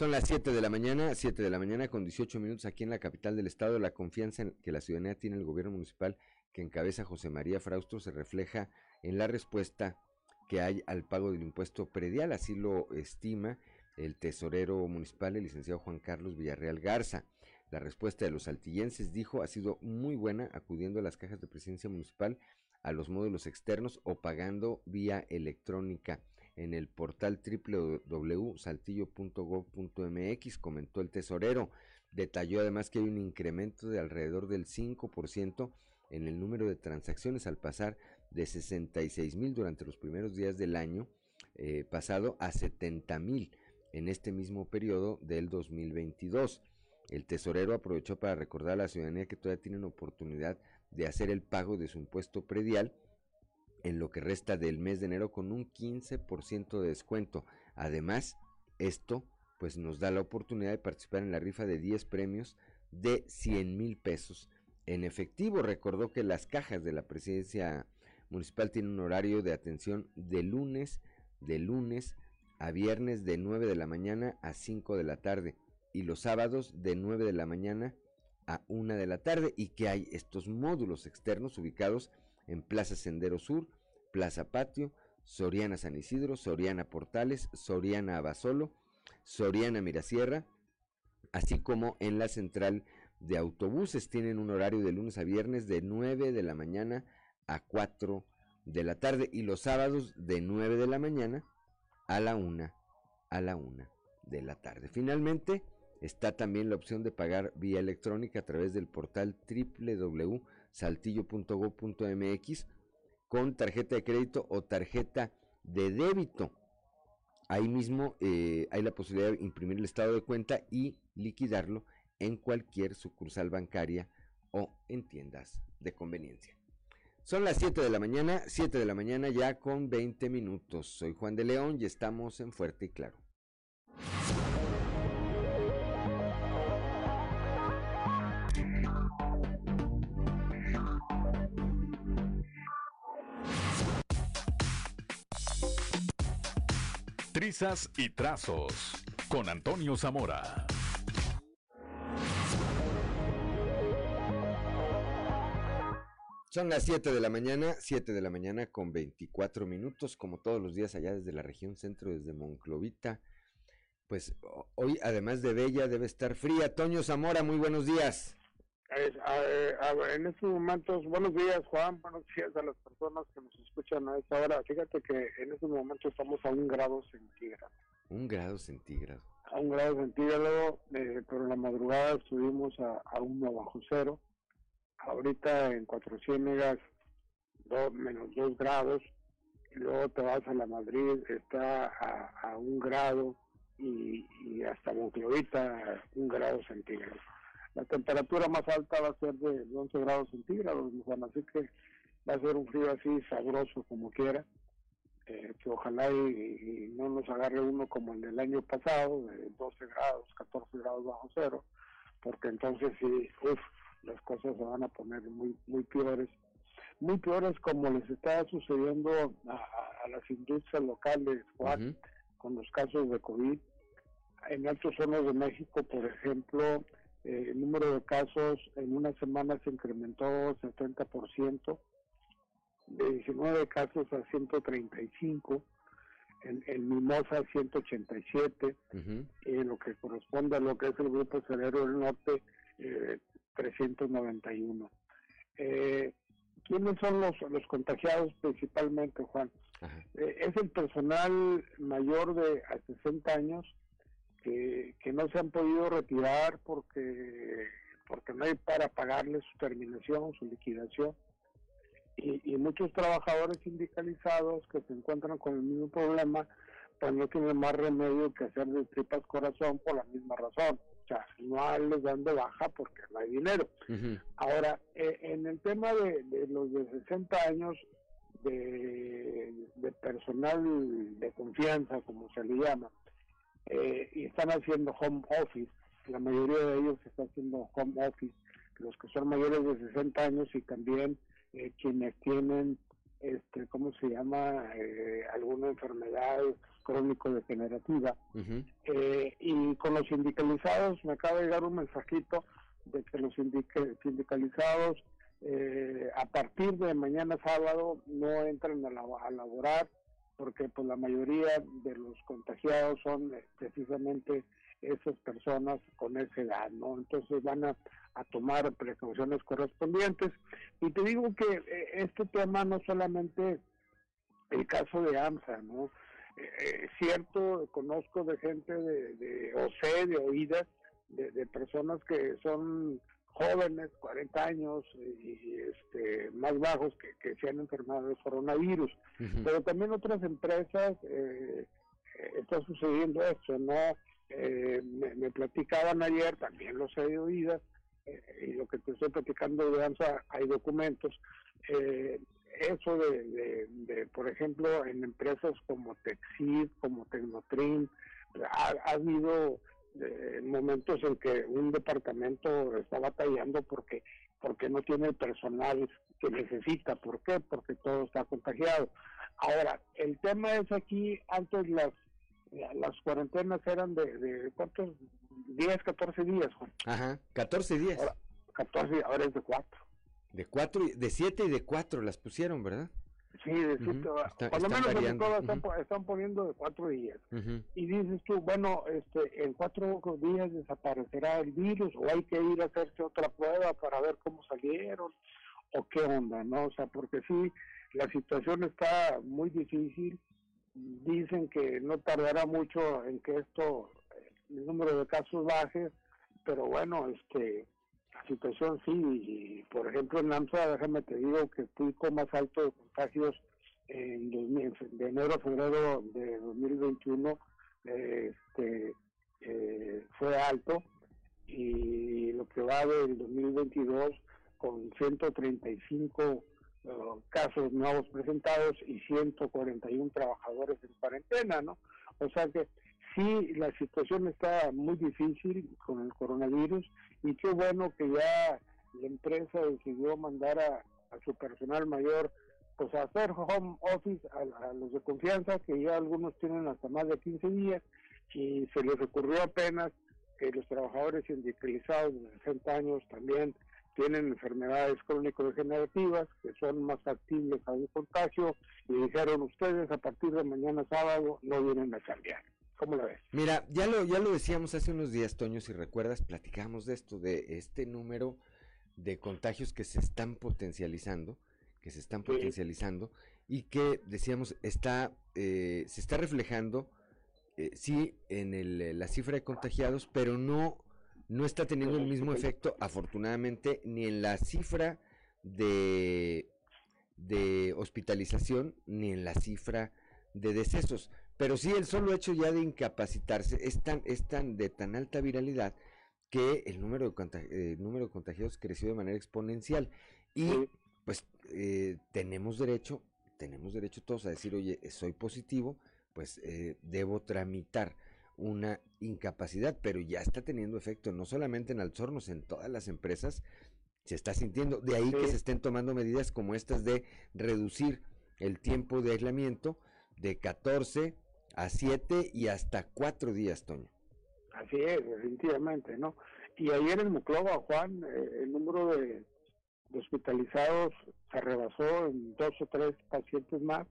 Son las 7 de la mañana, 7 de la mañana con 18 minutos aquí en la capital del estado. La confianza en que la ciudadanía tiene el gobierno municipal que encabeza José María Fraustro se refleja en la respuesta que hay al pago del impuesto predial, así lo estima el tesorero municipal, el licenciado Juan Carlos Villarreal Garza. La respuesta de los saltillenses, dijo, ha sido muy buena acudiendo a las cajas de presidencia municipal a los módulos externos o pagando vía electrónica en el portal www.saltillo.gov.mx, comentó el tesorero. Detalló además que hay un incremento de alrededor del 5% en el número de transacciones al pasar de 66 mil durante los primeros días del año eh, pasado a 70 mil en este mismo periodo del 2022. El tesorero aprovechó para recordar a la ciudadanía que todavía tienen oportunidad de hacer el pago de su impuesto predial en lo que resta del mes de enero con un 15% de descuento. Además, esto pues nos da la oportunidad de participar en la rifa de 10 premios de 100 mil pesos en efectivo. Recordó que las cajas de la presidencia municipal tienen un horario de atención de lunes, de lunes a viernes de 9 de la mañana a 5 de la tarde y los sábados de 9 de la mañana a 1 de la tarde y que hay estos módulos externos ubicados en Plaza Sendero Sur, Plaza Patio, Soriana San Isidro, Soriana Portales, Soriana Abasolo, Soriana Mirasierra, así como en la central de autobuses. Tienen un horario de lunes a viernes de 9 de la mañana a 4 de la tarde y los sábados de 9 de la mañana a la una, a la una de la tarde. Finalmente, está también la opción de pagar vía electrónica a través del portal www.saltillo.go.mx con tarjeta de crédito o tarjeta de débito. ahí mismo eh, hay la posibilidad de imprimir el estado de cuenta y liquidarlo en cualquier sucursal bancaria o en tiendas de conveniencia. Son las 7 de la mañana, 7 de la mañana ya con 20 minutos. Soy Juan de León y estamos en Fuerte y Claro. Trizas y trazos con Antonio Zamora. Son las 7 de la mañana, 7 de la mañana con 24 minutos, como todos los días allá desde la región centro, desde Monclovita. Pues hoy, además de bella, debe estar fría. Toño Zamora, muy buenos días. En estos momentos, buenos días Juan, buenos días a las personas que nos escuchan a esta hora. Fíjate que en estos momentos estamos a un grado centígrado. Un grado centígrado. A un grado centígrado, eh, pero en la madrugada estuvimos a, a uno bajo cero ahorita en Cuatro Ciénegas, menos dos grados, y luego te vas a la Madrid, está a, un grado, y, hasta Monclovita un grado centígrado. La temperatura más alta va a ser de 11 grados centígrados, así que va a ser un frío así sabroso como quiera. Eh, que ojalá y, no nos agarre uno como el del año pasado, de 12 grados, 14 grados bajo cero, porque entonces sí, uff, las cosas se van a poner muy muy peores muy peores como les está sucediendo a, las industrias locales Juan, con los casos de COVID en altas zonas de México por ejemplo eh, el número de casos en una semana se incrementó 70% de 19 casos a 135 en, en Mimosa 187 en lo que corresponde a lo que es el grupo Cerero del Norte eh, 391. Eh, ¿Quiénes son los, los contagiados principalmente, Juan? Eh, es el personal mayor de a 60 años que, que no se han podido retirar porque, porque no hay para pagarles su terminación, su liquidación. Y, y muchos trabajadores sindicalizados que se encuentran con el mismo problema, pues no tienen más remedio que hacer de tripas corazón por la misma razón sea, no les dan de baja porque no hay dinero. Ahora, eh, en el tema de, los de 60 años, de, personal de confianza, como se le llama, eh, y están haciendo home office, la mayoría de ellos está haciendo home office, los que son mayores de 60 años y también eh, quienes tienen, este, ¿cómo se llama?, alguna enfermedad crónico-degenerativa. Eh, y con los sindicalizados, me acaba de llegar un mensajito de que los sindicalizados eh, a partir de mañana sábado no entran a, a laborar porque pues la mayoría de los contagiados son eh, precisamente esas personas con esa edad, ¿no? Entonces van a, tomar precauciones correspondientes. Y te digo que este tema no solamente el caso de AMSA, ¿no? eh, cierto, conozco de gente de, de o sé de oídas, de, personas que son jóvenes, 40 años y este, más bajos que, que se han enfermado de coronavirus. Pero también otras empresas eh, eh, está sucediendo esto, ¿no? Eh, me, platicaban ayer, también lo sé de oídas, y lo que te estoy platicando de ANSA, hay documentos, eh, eso de, por ejemplo, en empresas como Texid, como Tecnotrin, ha, habido eh, momentos en que un departamento está batallando porque porque no tiene el personal que necesita. ¿Por qué? Porque todo está contagiado. Ahora, el tema es aquí, antes las las cuarentenas eran de, de ¿cuántos? 10, 14 días, Juan. Ajá, 14 días. Ahora, 14, ahora es de 4. De cuatro, de siete y de cuatro las pusieron, ¿verdad? Sí, de siete, por lo menos en todas están, poniendo de cuatro días. Y dices tú, bueno, este, en cuatro días desaparecerá el virus o hay que ir a hacerse otra prueba para ver cómo salieron o qué onda, ¿no? O sea, porque sí, la situación está muy difícil. Dicen que no tardará mucho en que esto, el número de casos baje, pero bueno, este situación sí, y por ejemplo en AMSA, déjame te digo que el pico más alto de contagios en de enero a febrero de 2021 este, eh, fue alto y lo que va del 2022 con 135 uh, casos nuevos presentados y 141 trabajadores en cuarentena, ¿no? O sea que sí, la situación está muy difícil con el coronavirus y qué bueno que ya la empresa decidió mandar a, su personal mayor pues a hacer home office a, los de confianza, que ya algunos tienen hasta más de 15 días y se les ocurrió apenas que los trabajadores sindicalizados de 60 años también tienen enfermedades crónico-degenerativas que son más factibles a un contagio y dijeron ustedes a partir de mañana sábado no vienen a cambiar. ¿Cómo la ves? Mira, ya lo, ya lo decíamos hace unos días, Toño, si recuerdas, platicamos de esto, de este número de contagios que se están potencializando, que se están potencializando y que decíamos está eh, se está reflejando eh, sí en el, eh, la cifra de contagiados, pero no no está teniendo el mismo efecto, afortunadamente, ni en la cifra de, de hospitalización, ni en la cifra de decesos. Pero sí el solo hecho ya de incapacitarse es tan, es tan de tan alta viralidad que el número de, eh, número de contagiados creció de manera exponencial. Y pues eh, tenemos derecho, tenemos derecho todos a decir, oye, soy positivo, pues eh, debo tramitar una incapacidad, pero ya está teniendo efecto no solamente en Alzornos, en todas las empresas se está sintiendo. De ahí que se estén tomando medidas como estas de reducir el tiempo de aislamiento de 14 a 7 y hasta 4 días, Toño. Así es, definitivamente, ¿no? Y ayer en Muclova, Juan, eh, el número de, hospitalizados se rebasó en dos o tres pacientes más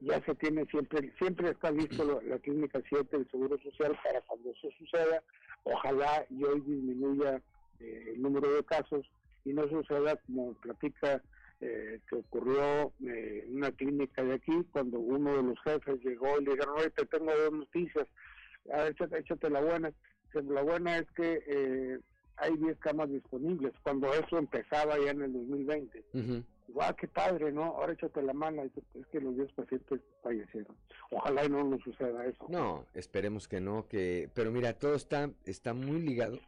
ya se tiene siempre, siempre está listo la, clínica 7 del Seguro Social para cuando eso suceda. Ojalá y hoy disminuya eh, el número de casos y no suceda como platica eh, que ocurrió eh, en una clínica de aquí cuando uno de los jefes llegó y le dijeron, oye, te tengo dos noticias, échate, échate la buena. La buena es que hay 10 camas disponibles, cuando eso empezaba ya en el 2020. ¡Guau, qué padre, ¿no? Ahora échate la mano, es que los 10 pacientes fallecieron. Ojalá y no nos suceda eso. No, esperemos que no, que pero mira, todo está está muy ligado,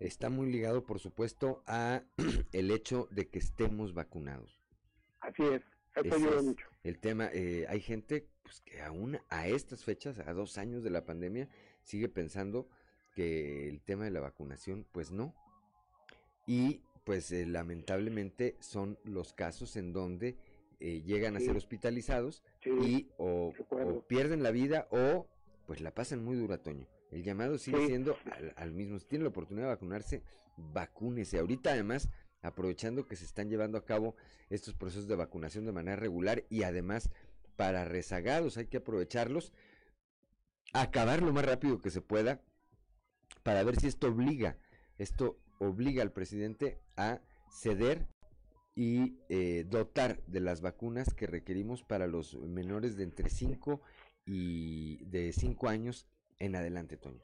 está muy ligado por supuesto a (clears throat) el hecho de que estemos vacunados. Así es, eso ayuda mucho. El tema, eh, hay gente pues que aún a estas fechas, a dos años de la pandemia, sigue pensando que el tema de la vacunación, pues no. Y pues eh, lamentablemente son los casos en donde eh, llegan a ser hospitalizados y o, pierden la vida o pues la pasan muy dura, Toño. El llamado sigue siendo al, mismo. Si tiene la oportunidad de vacunarse, vacúnese. Ahorita además, aprovechando que se están llevando a cabo estos procesos de vacunación de manera regular y además para rezagados hay que aprovecharlos, acabar lo más rápido que se pueda para ver si esto obliga, esto obliga al presidente a ceder y eh, dotar de las vacunas que requerimos para los menores de entre 5 y de 5 años en adelante, Toño.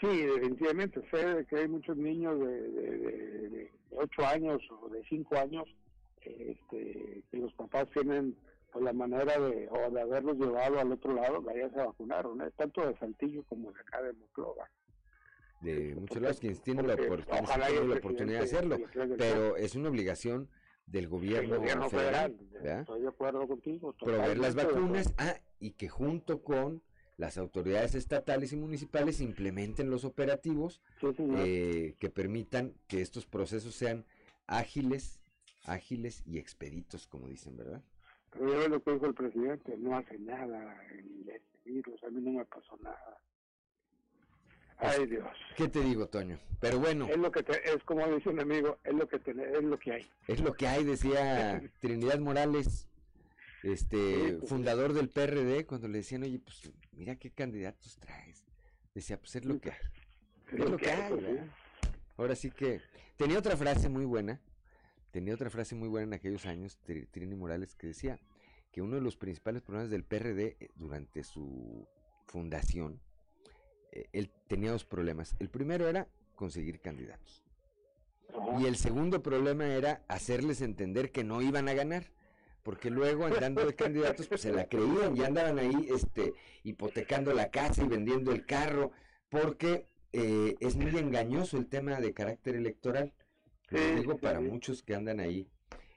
Sí, definitivamente. Sé que hay muchos niños de, de, 8 años o de 5 años este, que los papás tienen pues, la manera de, o de haberlos llevado al otro lado, vaya a vacunar, ¿no? tanto de Saltillo como de acá de Moclova de muchos lados quienes tienen la, oportunidad de hacerlo, pero es una obligación del gobierno, federal, estoy de acuerdo contigo, proveer las vacunas ah, y que junto con las autoridades estatales y municipales implementen los operativos eh, que permitan que estos procesos sean ágiles, ágiles y expeditos, como dicen, ¿verdad? Pero ya lo que dijo el presidente, no hace nada el este virus, a mí no me pasó nada. Ay pues, Dios. ¿Qué te digo, Toño? Pero bueno. Es lo que es como dice un amigo, es lo que es lo que hay. Es lo que hay, decía (laughs) Trinidad Morales, este pues, fundador del PRD, cuando le decían, oye, pues mira qué candidatos traes. Decía, pues es lo (laughs) que hay. Es, lo, que, hay. Pues, Ahora sí que tenía otra frase muy buena. Tenía otra frase muy buena en aquellos años, Trinidad Morales, que decía que uno de los principales problemas del PRD eh, durante su fundación eh, él tenía dos problemas. El primero era conseguir candidatos. Y el segundo problema era hacerles entender que no iban a ganar. Porque luego andando de candidatos pues se la creían y andaban ahí este hipotecando la casa y vendiendo el carro porque eh, es muy engañoso el tema de carácter electoral. Lo digo para muchos que andan ahí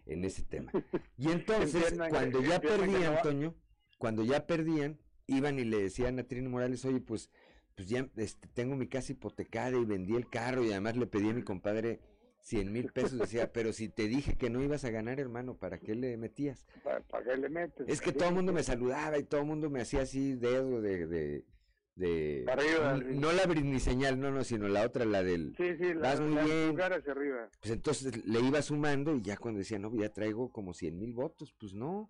en ese tema. (laughs) Y entonces cuando ya perdían Antonio cuando ya perdían iban y le decían a Trino Morales oye pues pues ya este, tengo mi casa hipotecada y vendí el carro y además le pedí a mi compadre 100 mil pesos. Decía, (laughs) pero si te dije que no ibas a ganar, hermano, ¿para qué le metías? ¿Para, qué le metes? Es que todo el mundo me saludaba y todo el mundo me hacía así dedo de... de, de no, la la señal, no, no, sino la otra, la del... Sí, sí, la, vas muy bien. hacia arriba. Pues entonces le iba sumando y ya cuando decía, no, ya traigo como 100 mil votos, pues no.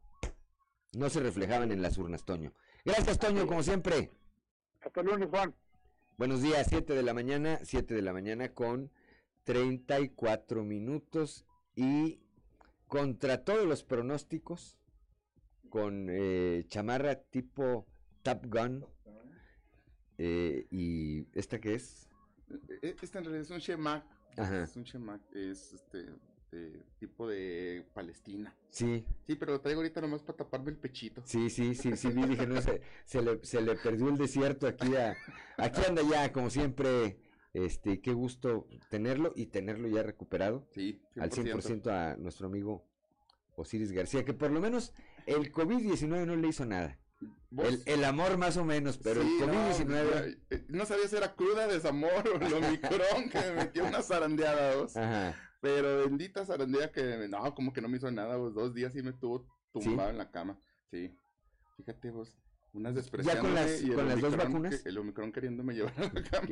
No se reflejaban en las urnas, Toño. Gracias, Toño, como siempre. Hasta lunes, Juan. Buenos días, 7 de la mañana, 7 de la mañana con 34 minutos y contra todos los pronósticos, con eh, chamarra tipo Top Gun, eh, y ¿esta qué es? E, e, esta en realidad es un Shemak, es un Shemak, es este de tipo de Palestina. Sí. Sí, pero lo traigo ahorita nomás para taparme el pechito. Sí, sí, sí, sí, dije, no, se, se, le, se le perdió el desierto aquí a, aquí anda ya, como siempre, este, qué gusto tenerlo y tenerlo ya recuperado. Sí, al 100% a nuestro amigo Osiris García, que por lo menos el COVID-19 no le hizo nada. El, el, amor más o menos, pero el COVID-19... Eh, no, sabía si era cruda, desamor o lo micrón que me metió una zarandeada dos. Ajá. Pero bendita zarandea que, no, como que no me hizo nada, dos días y me estuvo tumbado en la cama. Sí, fíjate vos, unas ¿Ya con las, con las dos vacunas? el Omicron queriéndome (laughs) llevar a la cama.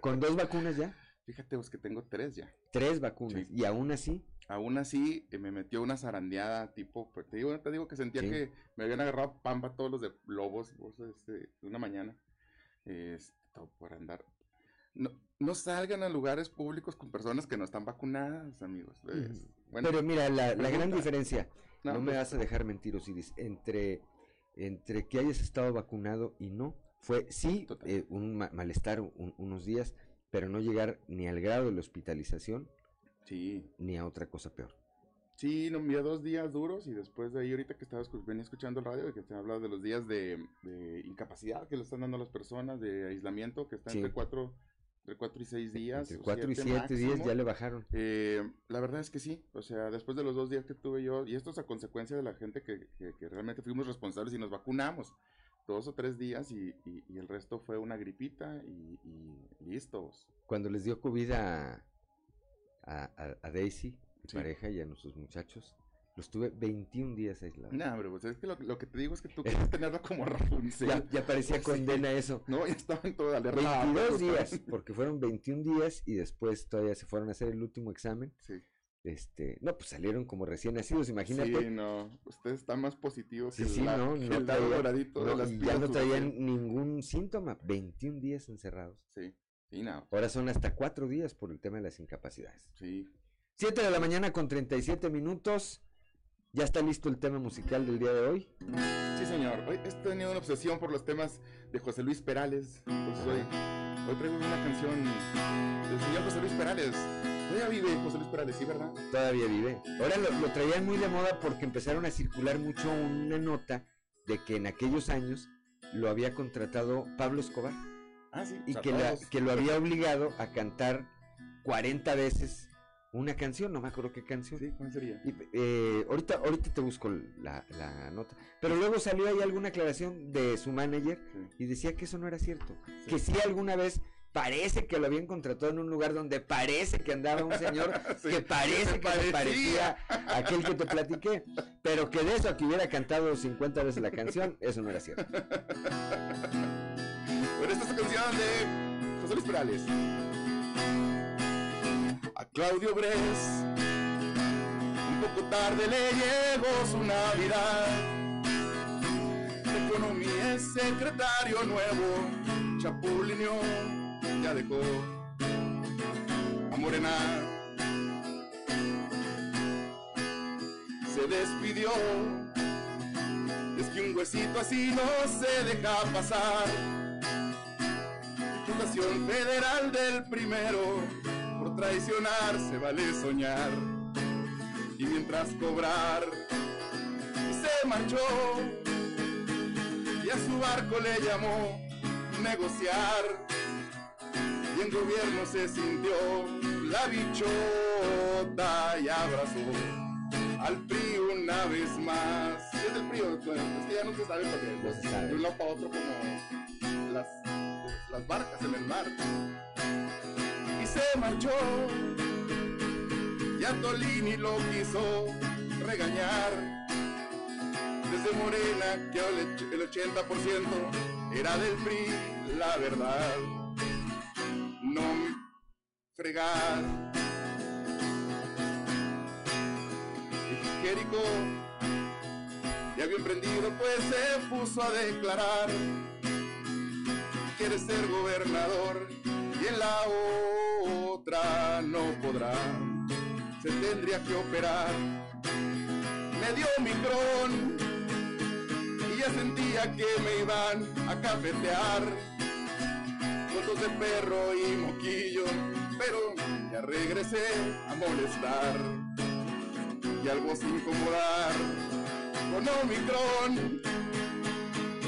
¿Con, dos vacunas ya? Fíjate vos que tengo tres ya. Tres vacunas, ¿y aún así? Aún así, eh, me metió una zarandeada, tipo, pues, te digo, te digo que sentía que me habían agarrado pampa todos los de lobos, vos, este, una mañana, este, por andar no, no salgan a lugares públicos con personas que no están vacunadas, amigos. Pero mira, la, gran diferencia, no, me pues vas a dejar mentir, Osiris, entre, entre que hayas estado vacunado y no, fue sí eh, un malestar unos días, pero no llegar ni al grado de la hospitalización, sí. ni a otra cosa peor. Sí, no, mira, dos días duros y después de ahí, ahorita que estaba venía escuchando el radio, que se ha hablado de los días de, incapacidad que le están dando a las personas, de aislamiento, que están entre cuatro entre 4 y 6 días. Entre 4 y 7 días ya le bajaron. Eh, la verdad es que sí, o sea, después de los dos días que tuve yo, y esto es a consecuencia de la gente que, que, realmente fuimos responsables y nos vacunamos, dos o tres días y, y, el resto fue una gripita y, listos. Cuando les dio COVID a, a, Daisy, pareja, y a nuestros muchachos, los tuve 21 días aislados. No, pero pues es que lo, que te digo es que tú quieres tenerlo como Rapunzel. Ya, ya parecía (laughs) condena eso. No, ya estaban todas 22 (laughs) días, porque fueron 21 días y después todavía se fueron a hacer el último examen. Sí. Este, no, pues salieron como recién nacidos, imagínate. Sí, no, usted está más positivo sí, que sí, no, no, Ya no traían ningún síntoma, 21 días encerrados. Sí, sí, no. Ahora son hasta 4 días por el tema de las incapacidades. Sí. 7 de la mañana con 37 minutos. ¿Ya está listo el tema musical del día de hoy? Sí, señor. Hoy he tenido una obsesión por los temas de José Luis Perales. Entonces hoy, hoy traigo una canción del señor José Luis Perales. Todavía vive José Luis Perales, ¿sí, verdad? Todavía vive. Ahora lo, lo traían muy de moda porque empezaron a circular mucho una nota de que en aquellos años lo había contratado Pablo Escobar. Ah, sí. Y que, que lo había obligado a cantar 40 veces una canción, no me acuerdo qué canción. Sí, ¿cuál sería? Eh, ahorita, ahorita te busco la, nota. Pero luego salió ahí alguna aclaración de su manager y decía que eso no era cierto. Que sí alguna vez parece que lo habían contratado en un lugar donde parece que andaba un señor (laughs) que parece que parecía aquel que te platiqué, pero que de eso a que hubiera cantado 50 veces la canción, eso no era cierto. (laughs) Pero esta es la canción de José Luis Perales a Claudio Bres. Un poco tarde le llegó su Navidad. Economía es secretario nuevo, Chapulinio ya dejó a Morena. Se despidió, es que un huesito así no se deja pasar. Fundación Federal del Primero por traicionar se vale soñar y mientras cobrar se marchó y a su barco le llamó negociar y en gobierno se sintió la bichota y abrazó al PRI una vez más. ¿Qué es el PRI? Es que ya no se sabe porque pues, de un lado para otro como las, las barcas en el mar. Se marchó y a Tolini lo quiso regañar. Desde Morena que el 80% era del PRI, la verdad. No fregar. Y Jerico ya había emprendido, pues se puso a declarar. Quiere ser gobernador y en la otra no podrá. Se tendría que operar. Me dio micrón y ya sentía que me iban a cafetear. Fotos de perro y moquillo, pero ya regresé a molestar y algo sin incomodar con Omicron.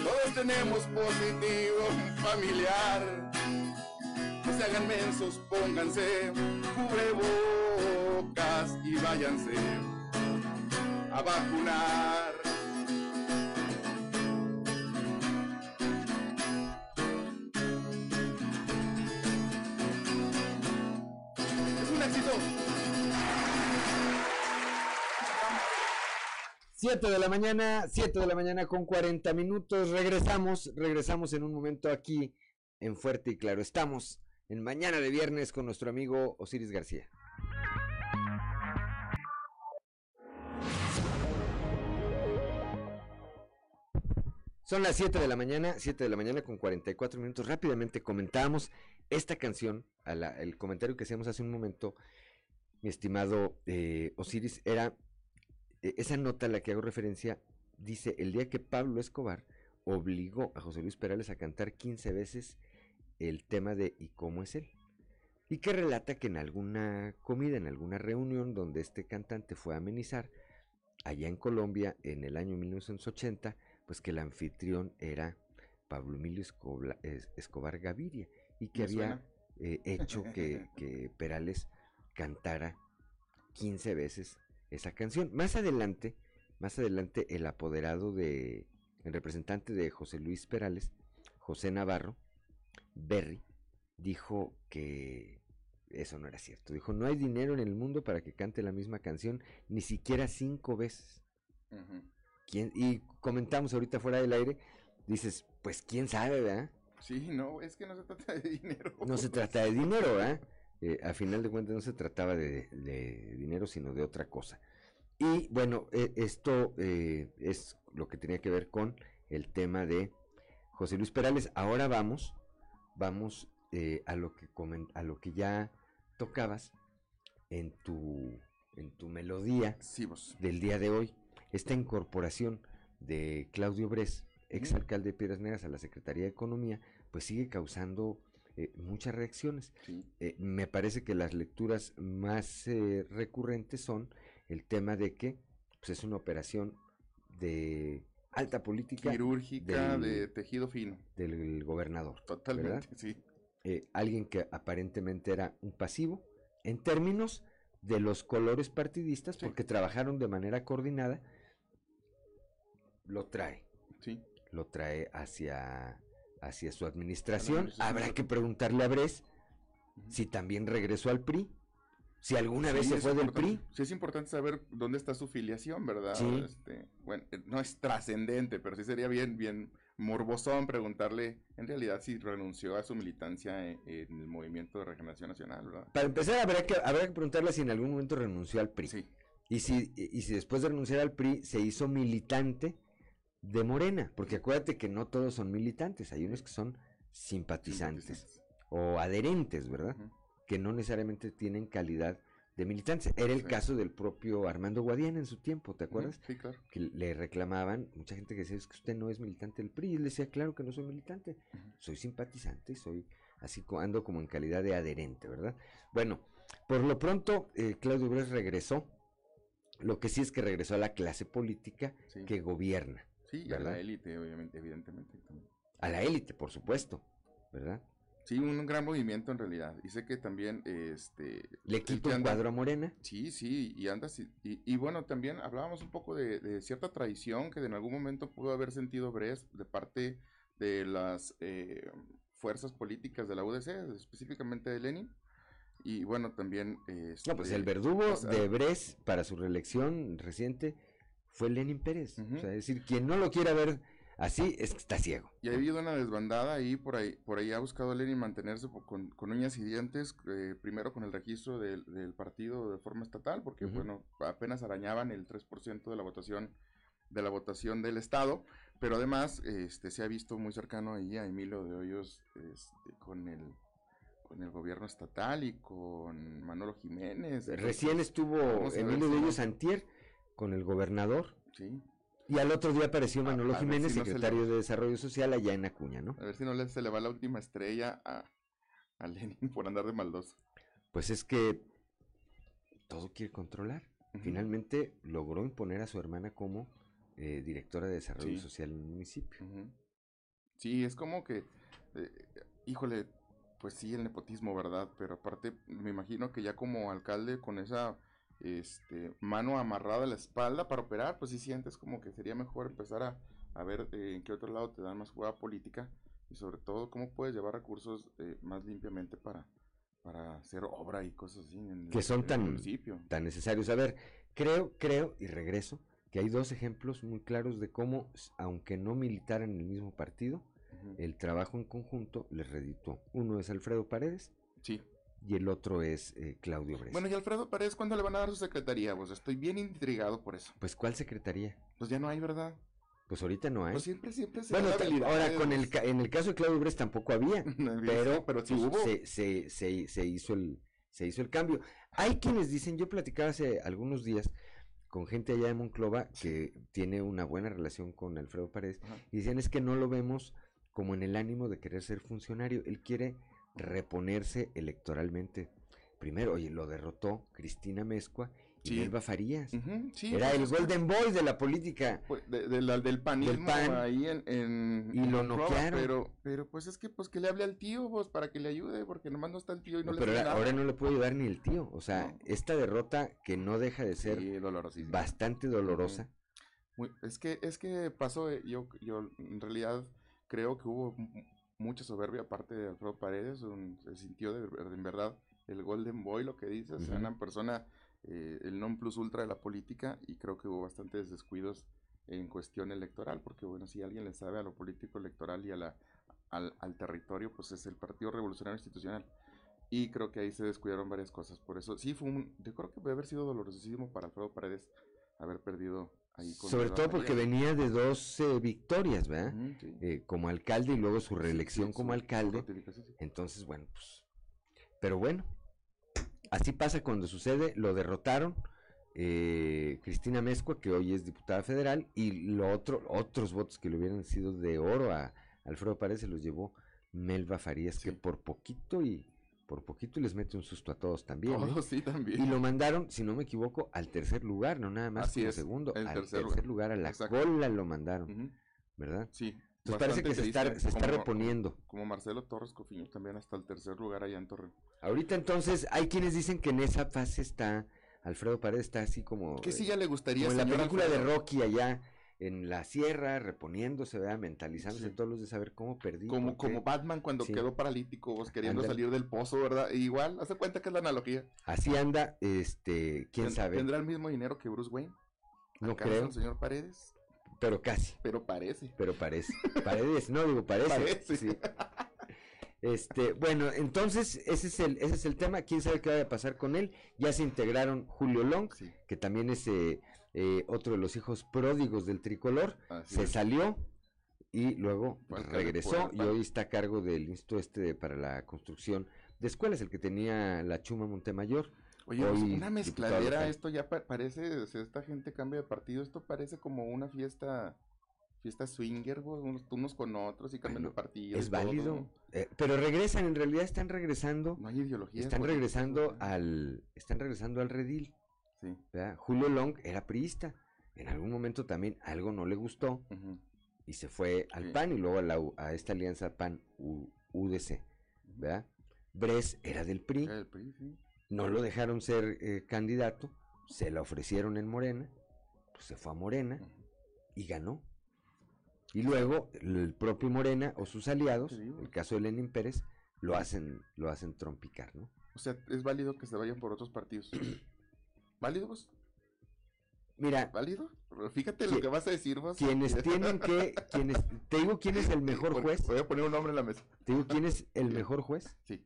Todos tenemos positivo familiar. No se hagan mensos, pónganse cubrebocas y váyanse a vacunar. Es un éxito. 7 de la mañana, 7 de la mañana con 40 minutos. Regresamos, regresamos en un momento aquí en Fuerte y Claro. Estamos en mañana de viernes con nuestro amigo Osiris García. Son las 7 de la mañana, 7 de la mañana con 44 minutos. Rápidamente comentábamos esta canción, el comentario que hacíamos hace un momento, mi estimado eh, Osiris, era eh, esa nota a la que hago referencia, dice, el día que Pablo Escobar obligó a José Luis Perales a cantar 15 veces el tema de ¿Y cómo es él? Y que relata que en alguna comida, en alguna reunión donde este cantante fue a amenizar, allá en Colombia, en el año 1980, pues que el anfitrión era Pablo Emilio Escobar, Escobar Gaviria y que había eh, hecho que, (laughs) que Perales cantara 15 veces esa canción. Más adelante, más adelante, el apoderado de, el representante de José Luis Perales, José Navarro, Berry, dijo que eso no era cierto. Dijo, no hay dinero en el mundo para que cante la misma canción, ni siquiera cinco veces. Y comentamos ahorita fuera del aire, dices, pues quién sabe, ¿verdad? Sí, no, es que no se trata de dinero. No se trata de dinero, ¿verdad? Eh, a final de cuentas no se trataba de, de dinero, sino de otra cosa. Y bueno, eh, esto eh, es lo que tenía que ver con el tema de José Luis Perales. Ahora vamos, vamos eh, a lo que a lo que ya tocabas en tu en tu melodía del día de hoy. Esta incorporación de Claudio Bres, ex alcalde de Piedras Negras, a la Secretaría de Economía, pues sigue causando eh, muchas reacciones. Eh, me parece que las lecturas más eh, recurrentes son el tema de que pues, es una operación de alta política Quirúrgica del- de tejido fino. del gobernador. Totalmente, ¿verdad? sí. Eh, alguien que aparentemente era un pasivo en términos de los colores partidistas, porque trabajaron de manera coordinada, lo trae. Sí. Lo trae hacia, hacia su administración. Habrá que preguntarle a Bres si también regresó al PRI, si alguna vez Sí, se fue del PRI. Sí, es importante saber dónde está su filiación, ¿verdad? Sí. Este, bueno, eh, no es trascendente, pero sí sería bien, bien morbosón preguntarle en realidad si renunció a su militancia en, en el Movimiento de Regeneración Nacional, ¿verdad? Para empezar, habrá que, habrá que preguntarle si en algún momento renunció al PRI. Y, si, y y si después de renunciar al PRI se hizo militante de Morena. Porque acuérdate que no todos son militantes. Hay unos que son simpatizantes o adherentes, ¿verdad? Que no necesariamente tienen calidad de militantes. Era el Sí. caso del propio Armando Guadiana en su tiempo, ¿te acuerdas? Sí, claro. Que le reclamaban, mucha gente que decía, es que usted no es militante del PRI. Y él decía, claro que no soy militante. Soy simpatizante, soy así, ando como en calidad de adherente, ¿verdad? Bueno, por lo pronto, eh, Claudio Bres regresó Lo que sí es que regresó a la clase política Sí. que gobierna. Sí, y a ¿verdad? la élite, obviamente, evidentemente. también. A la élite, por supuesto, ¿verdad? Sí, un, gran movimiento en realidad. Y sé que también, este... Le el un anda- cuadro a Morena. Sí, sí, y anda así- y, y bueno, también hablábamos un poco de, de cierta traición que en algún momento pudo haber sentido Bres de parte de las eh, fuerzas políticas de la UDC, específicamente de Lenin. Y bueno, también... No, pues el verdugo sea, de Bres para su reelección reciente fue Lenin Pérez. O sea, es decir, quien no lo quiera ver así es que está ciego. Y ha habido una desbandada ahí, por ahí, por ahí ha buscado Lenin mantenerse con, con uñas y dientes, eh, primero con el registro del, del partido de forma estatal, porque bueno, apenas arañaban el 3% de la votación de la votación del estado, pero además este se ha visto muy cercano ahí a Emilio de Hoyos este, con el con el gobierno estatal y con Manolo Jiménez. Recién estuvo Emilio de ellos Antier con el gobernador. Sí. Y al otro día apareció Manolo a Jiménez, si no se le- secretario de Desarrollo Social allá en Acuña, ¿no? A ver si no se le va la última estrella a, a Lenin por andar de maldoso. Pues es que todo quiere controlar. Finalmente logró imponer a su hermana como eh, directora de Desarrollo Sí. Social en el municipio. Sí, es como que, eh, híjole, pues sí, el nepotismo, ¿verdad? Pero aparte, me imagino que ya como alcalde con esa este, mano amarrada a la espalda para operar, pues sí sientes como que sería mejor empezar a, a ver eh, en qué otro lado te dan más jugada política y sobre todo cómo puedes llevar recursos eh, más limpiamente para, para hacer obra y cosas así en el, que son en el tan, municipio. tan necesarios. A ver, creo, creo, y regreso, que hay dos ejemplos muy claros de cómo, aunque no militaran en el mismo partido, el trabajo en conjunto les redituó. Uno es Alfredo Paredes Sí. Y el otro es eh, Claudio Bres. Bueno, y Alfredo Paredes, ¿cuándo le van a dar su secretaría? Pues estoy bien intrigado por eso. Pues, ¿cuál secretaría? Pues ya no hay, ¿verdad? Pues ahorita no hay. Pues siempre, siempre se Bueno, ahora con el ca- en el caso de Claudio Bres tampoco (laughs) había, pero, pero sí pues, hubo. Se, se, se, se hizo el se hizo el cambio. Hay quienes dicen, yo platicaba hace algunos días con gente allá de Monclova que tiene una buena relación con Alfredo Paredes y dicen es que no lo vemos como en el ánimo de querer ser funcionario, él quiere reponerse electoralmente. Primero, oye, lo derrotó Cristina Mezcua y Sí. Nelva Farías. Ujú, sí, Era el Golden Boy de la política. Pues, de- de la- del panismo PAN. ahí en, en- Y en lo noquearon. pero pero pues es que pues que le hable al tío pues para que le ayude porque nomás no está el tío y no, No, le pero ahora, nada. ahora no le puede ayudar ni el tío. O sea, esta derrota que no deja de ser bastante dolorosa. Muy- es que es que pasó eh, yo yo en realidad creo que hubo mucha soberbia aparte de Alfredo Paredes un- se sintió de, en verdad el Golden Boy lo que dices Ujú. una persona eh, el non plus ultra de la política y creo que hubo bastantes descuidos en cuestión electoral porque bueno si alguien le sabe a lo político electoral y a la al, al territorio pues es el Partido Revolucionario Institucional y creo que ahí se descuidaron varias cosas por eso sí fue un yo creo que debe haber sido dolorosísimo para Alfredo Paredes haber perdido ahí Sobre todo porque venía de dos eh, victorias, ¿verdad? Sí. Eh, como alcalde y luego su reelección sí, como alcalde. Entonces, bueno, pues. Pero bueno, así pasa cuando sucede. Lo derrotaron eh, Cristina Mezcua, que hoy es diputada federal, y lo otro, otros votos que le hubieran sido de oro a Alfredo Paredes se los llevó Melva Farías, que por poquito y por poquito les mete un susto a todos también. ¿eh? Todos, (laughs) sí, también. Y lo mandaron, si no me equivoco, al tercer lugar, no nada más Así como es, segundo, al tercer tercer, lugar. lugar, a la Exacto. cola lo mandaron, ¿verdad? Sí. Entonces parece que se está, se está como- reponiendo. Como Marcelo Torres Cofiño también hasta el tercer lugar allá en Torreón. Ahorita entonces hay quienes dicen que en esa fase está Alfredo Paredes está así como Que sí eh, ya le gustaría como en la película de. Rocky allá en la sierra reponiéndose, ¿verdad? mentalizándose todos los de saber cómo perdí. Como, Batman cuando Sí. quedó paralítico, vos queriendo salir del pozo, ¿verdad? E igual, hace cuenta que es la analogía. Así anda, este, quién sabe, ¿Tendrá el mismo dinero que Bruce Wayne? no ¿Acaso creo, el señor Paredes? pero casi. Pero parece. Pero parece. Paredes, no digo parece. Parece. sí. Este, bueno, entonces ese es el ese es el tema, quién sabe qué vaya a pasar con él. Ya se integraron Julio Long, que también es eh, eh, otro de los hijos pródigos del tricolor, Así se es. salió y luego regresó y hoy está a cargo del instituto este de- para la construcción de escuelas, el que tenía la Chuma Montemayor. Oye, hoy una mezcladera, esto ya pa- parece, o sea, esta gente cambia de partido, esto parece como una fiesta, fiesta swinger, unos, unos con otros y cambian de partido. Es válido, eh, pero regresan, en realidad están regresando. No hay ideologías Están regresando al, están regresando al redil. Julio Long era priista. En algún momento también algo no le gustó y se fue al PAN y luego a, la, a esta alianza PAN-UDC. ¿verdad? Bres era del PRI. No lo dejaron ser eh, candidato. Se la ofrecieron en Morena. Pues se fue a Morena y ganó. Y luego el propio Morena o sus aliados, el caso de Lenin Pérez, lo hacen, lo hacen trompicar, ¿no? O sea, es válido que se vayan por otros partidos. (clears throat) ¿Válido vos? Mira, ¿válido? Fíjate lo que vas a decir vos. Quienes tienen que, (laughs) quienes, te digo quién es el mejor juez. Voy a poner un nombre en la mesa. Te digo quién es el mejor juez. Sí.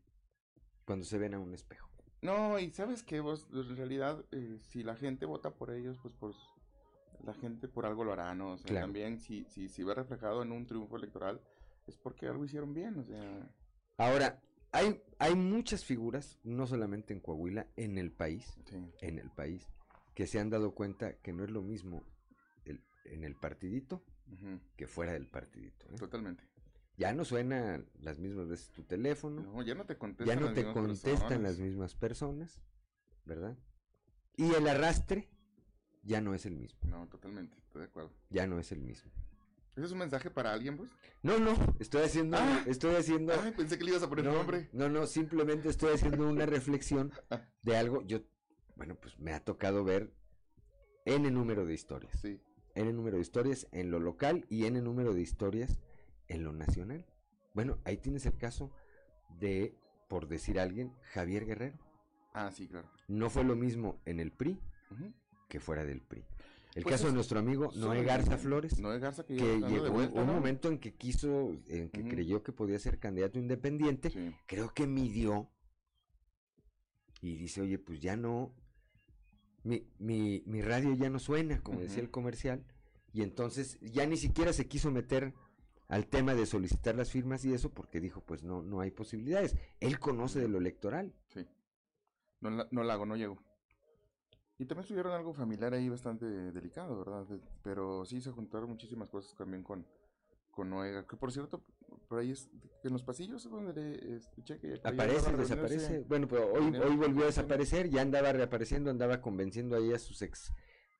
Cuando se ven a un espejo. No, y sabes que vos, en realidad, eh, si la gente vota por ellos, pues por la gente por algo lo hará, ¿no? O sea, también si, si, si ve reflejado en un triunfo electoral, es porque algo hicieron bien, o sea. Ahora, hay, hay muchas figuras, no solamente en Coahuila, en el país, en el país, que se han dado cuenta que no es lo mismo el, en el partidito que fuera del partidito. ¿eh? Totalmente. Ya no suena las mismas veces tu teléfono. No, ya no te contestan, ya no te contestan las mismas personas, ¿verdad? Y el arrastre ya no es el mismo. No, totalmente, estoy de acuerdo. Ya no es el mismo. ¿Ese es un mensaje para alguien, pues? No, no, estoy haciendo, ah. estoy haciendo. Ay, pensé que le ibas a poner no, nombre. No, no, simplemente estoy haciendo una reflexión de algo. Yo, bueno, pues me ha tocado ver N número de historias. Sí. N número de historias en lo local y N número de historias en lo nacional. Bueno, ahí tienes el caso de, por decir alguien, Javier Guerrero. Ah, sí, claro. No fue lo mismo en el PRI que fuera del PRI. El pues caso de nuestro amigo Noé Garza Flores, Noé Garza que, llegó un momento en que quiso, en que creyó que podía ser candidato independiente, creo que midió y dice, oye, pues ya no, mi, mi, mi radio ya no suena, como decía el comercial, y entonces ya ni siquiera se quiso meter al tema de solicitar las firmas y eso porque dijo, pues no, no hay posibilidades. Él conoce de lo electoral. Sí. No, no la hago, no llego. Y también tuvieron algo familiar ahí bastante delicado, ¿verdad? Pero sí se juntaron muchísimas cosas también con, con Noega. Que por cierto, por ahí es, en los pasillos donde escuché que... Aparece, desaparece. Bueno, pero hoy, hoy volvió a desaparecer, ya andaba reapareciendo, andaba convenciendo ahí a sus ex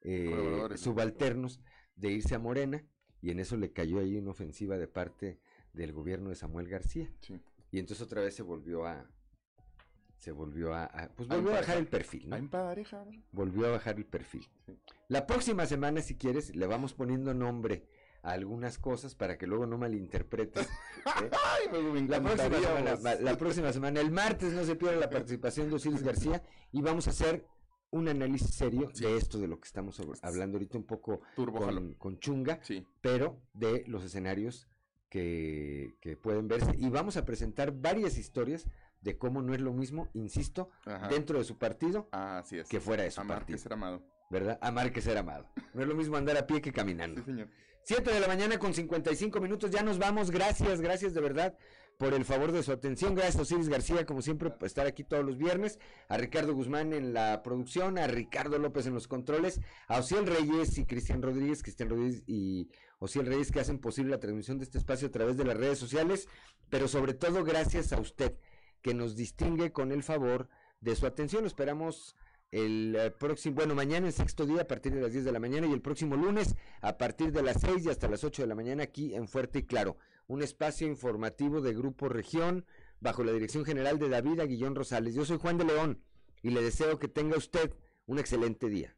eh, subalternos de irse a Morena y en eso le cayó ahí una ofensiva de parte del gobierno de Samuel García. Sí. Y entonces otra vez se volvió a, se volvió a, pues volvió a, bajar el perfil, ¿no? Volvió a bajar el perfil. La próxima semana, si quieres, le vamos poniendo nombre a algunas cosas para que luego no malinterpretes. (laughs) ¿eh? la, próxima semana, la próxima semana, el martes, no se pierda la participación de Osiris García y vamos a hacer un análisis serio de esto, de lo que estamos hablando ahorita, un poco con, con, chunga, pero de los escenarios que, que pueden verse. Y vamos a presentar varias historias de cómo no es lo mismo, insisto, dentro de su partido que fuera de su Amar partido. que ser amado. ¿Verdad? Amar que ser amado. No es lo mismo andar a pie que caminando. Sí, señor. 7 de la mañana con 55 minutos, ya nos vamos. Gracias, gracias de verdad por el favor de su atención. Gracias a Osiris García, como siempre, por estar aquí todos los viernes. A Ricardo Guzmán en la producción, a Ricardo López en los controles, a Ociel Reyes y Cristian Rodríguez, Cristian Rodríguez y Ociel Reyes que hacen posible la transmisión de este espacio a través de las redes sociales, pero sobre todo gracias a usted que nos distingue con el favor de su atención. Esperamos el eh, próximo, bueno, mañana en sexto día a partir de las 10 de la mañana y el próximo lunes a partir de las 6 y hasta las 8 de la mañana aquí en Fuerte y Claro. Un espacio informativo de Grupo Región bajo la dirección general de David Aguillón Rosales. Yo soy Juan de León y le deseo que tenga usted un excelente día.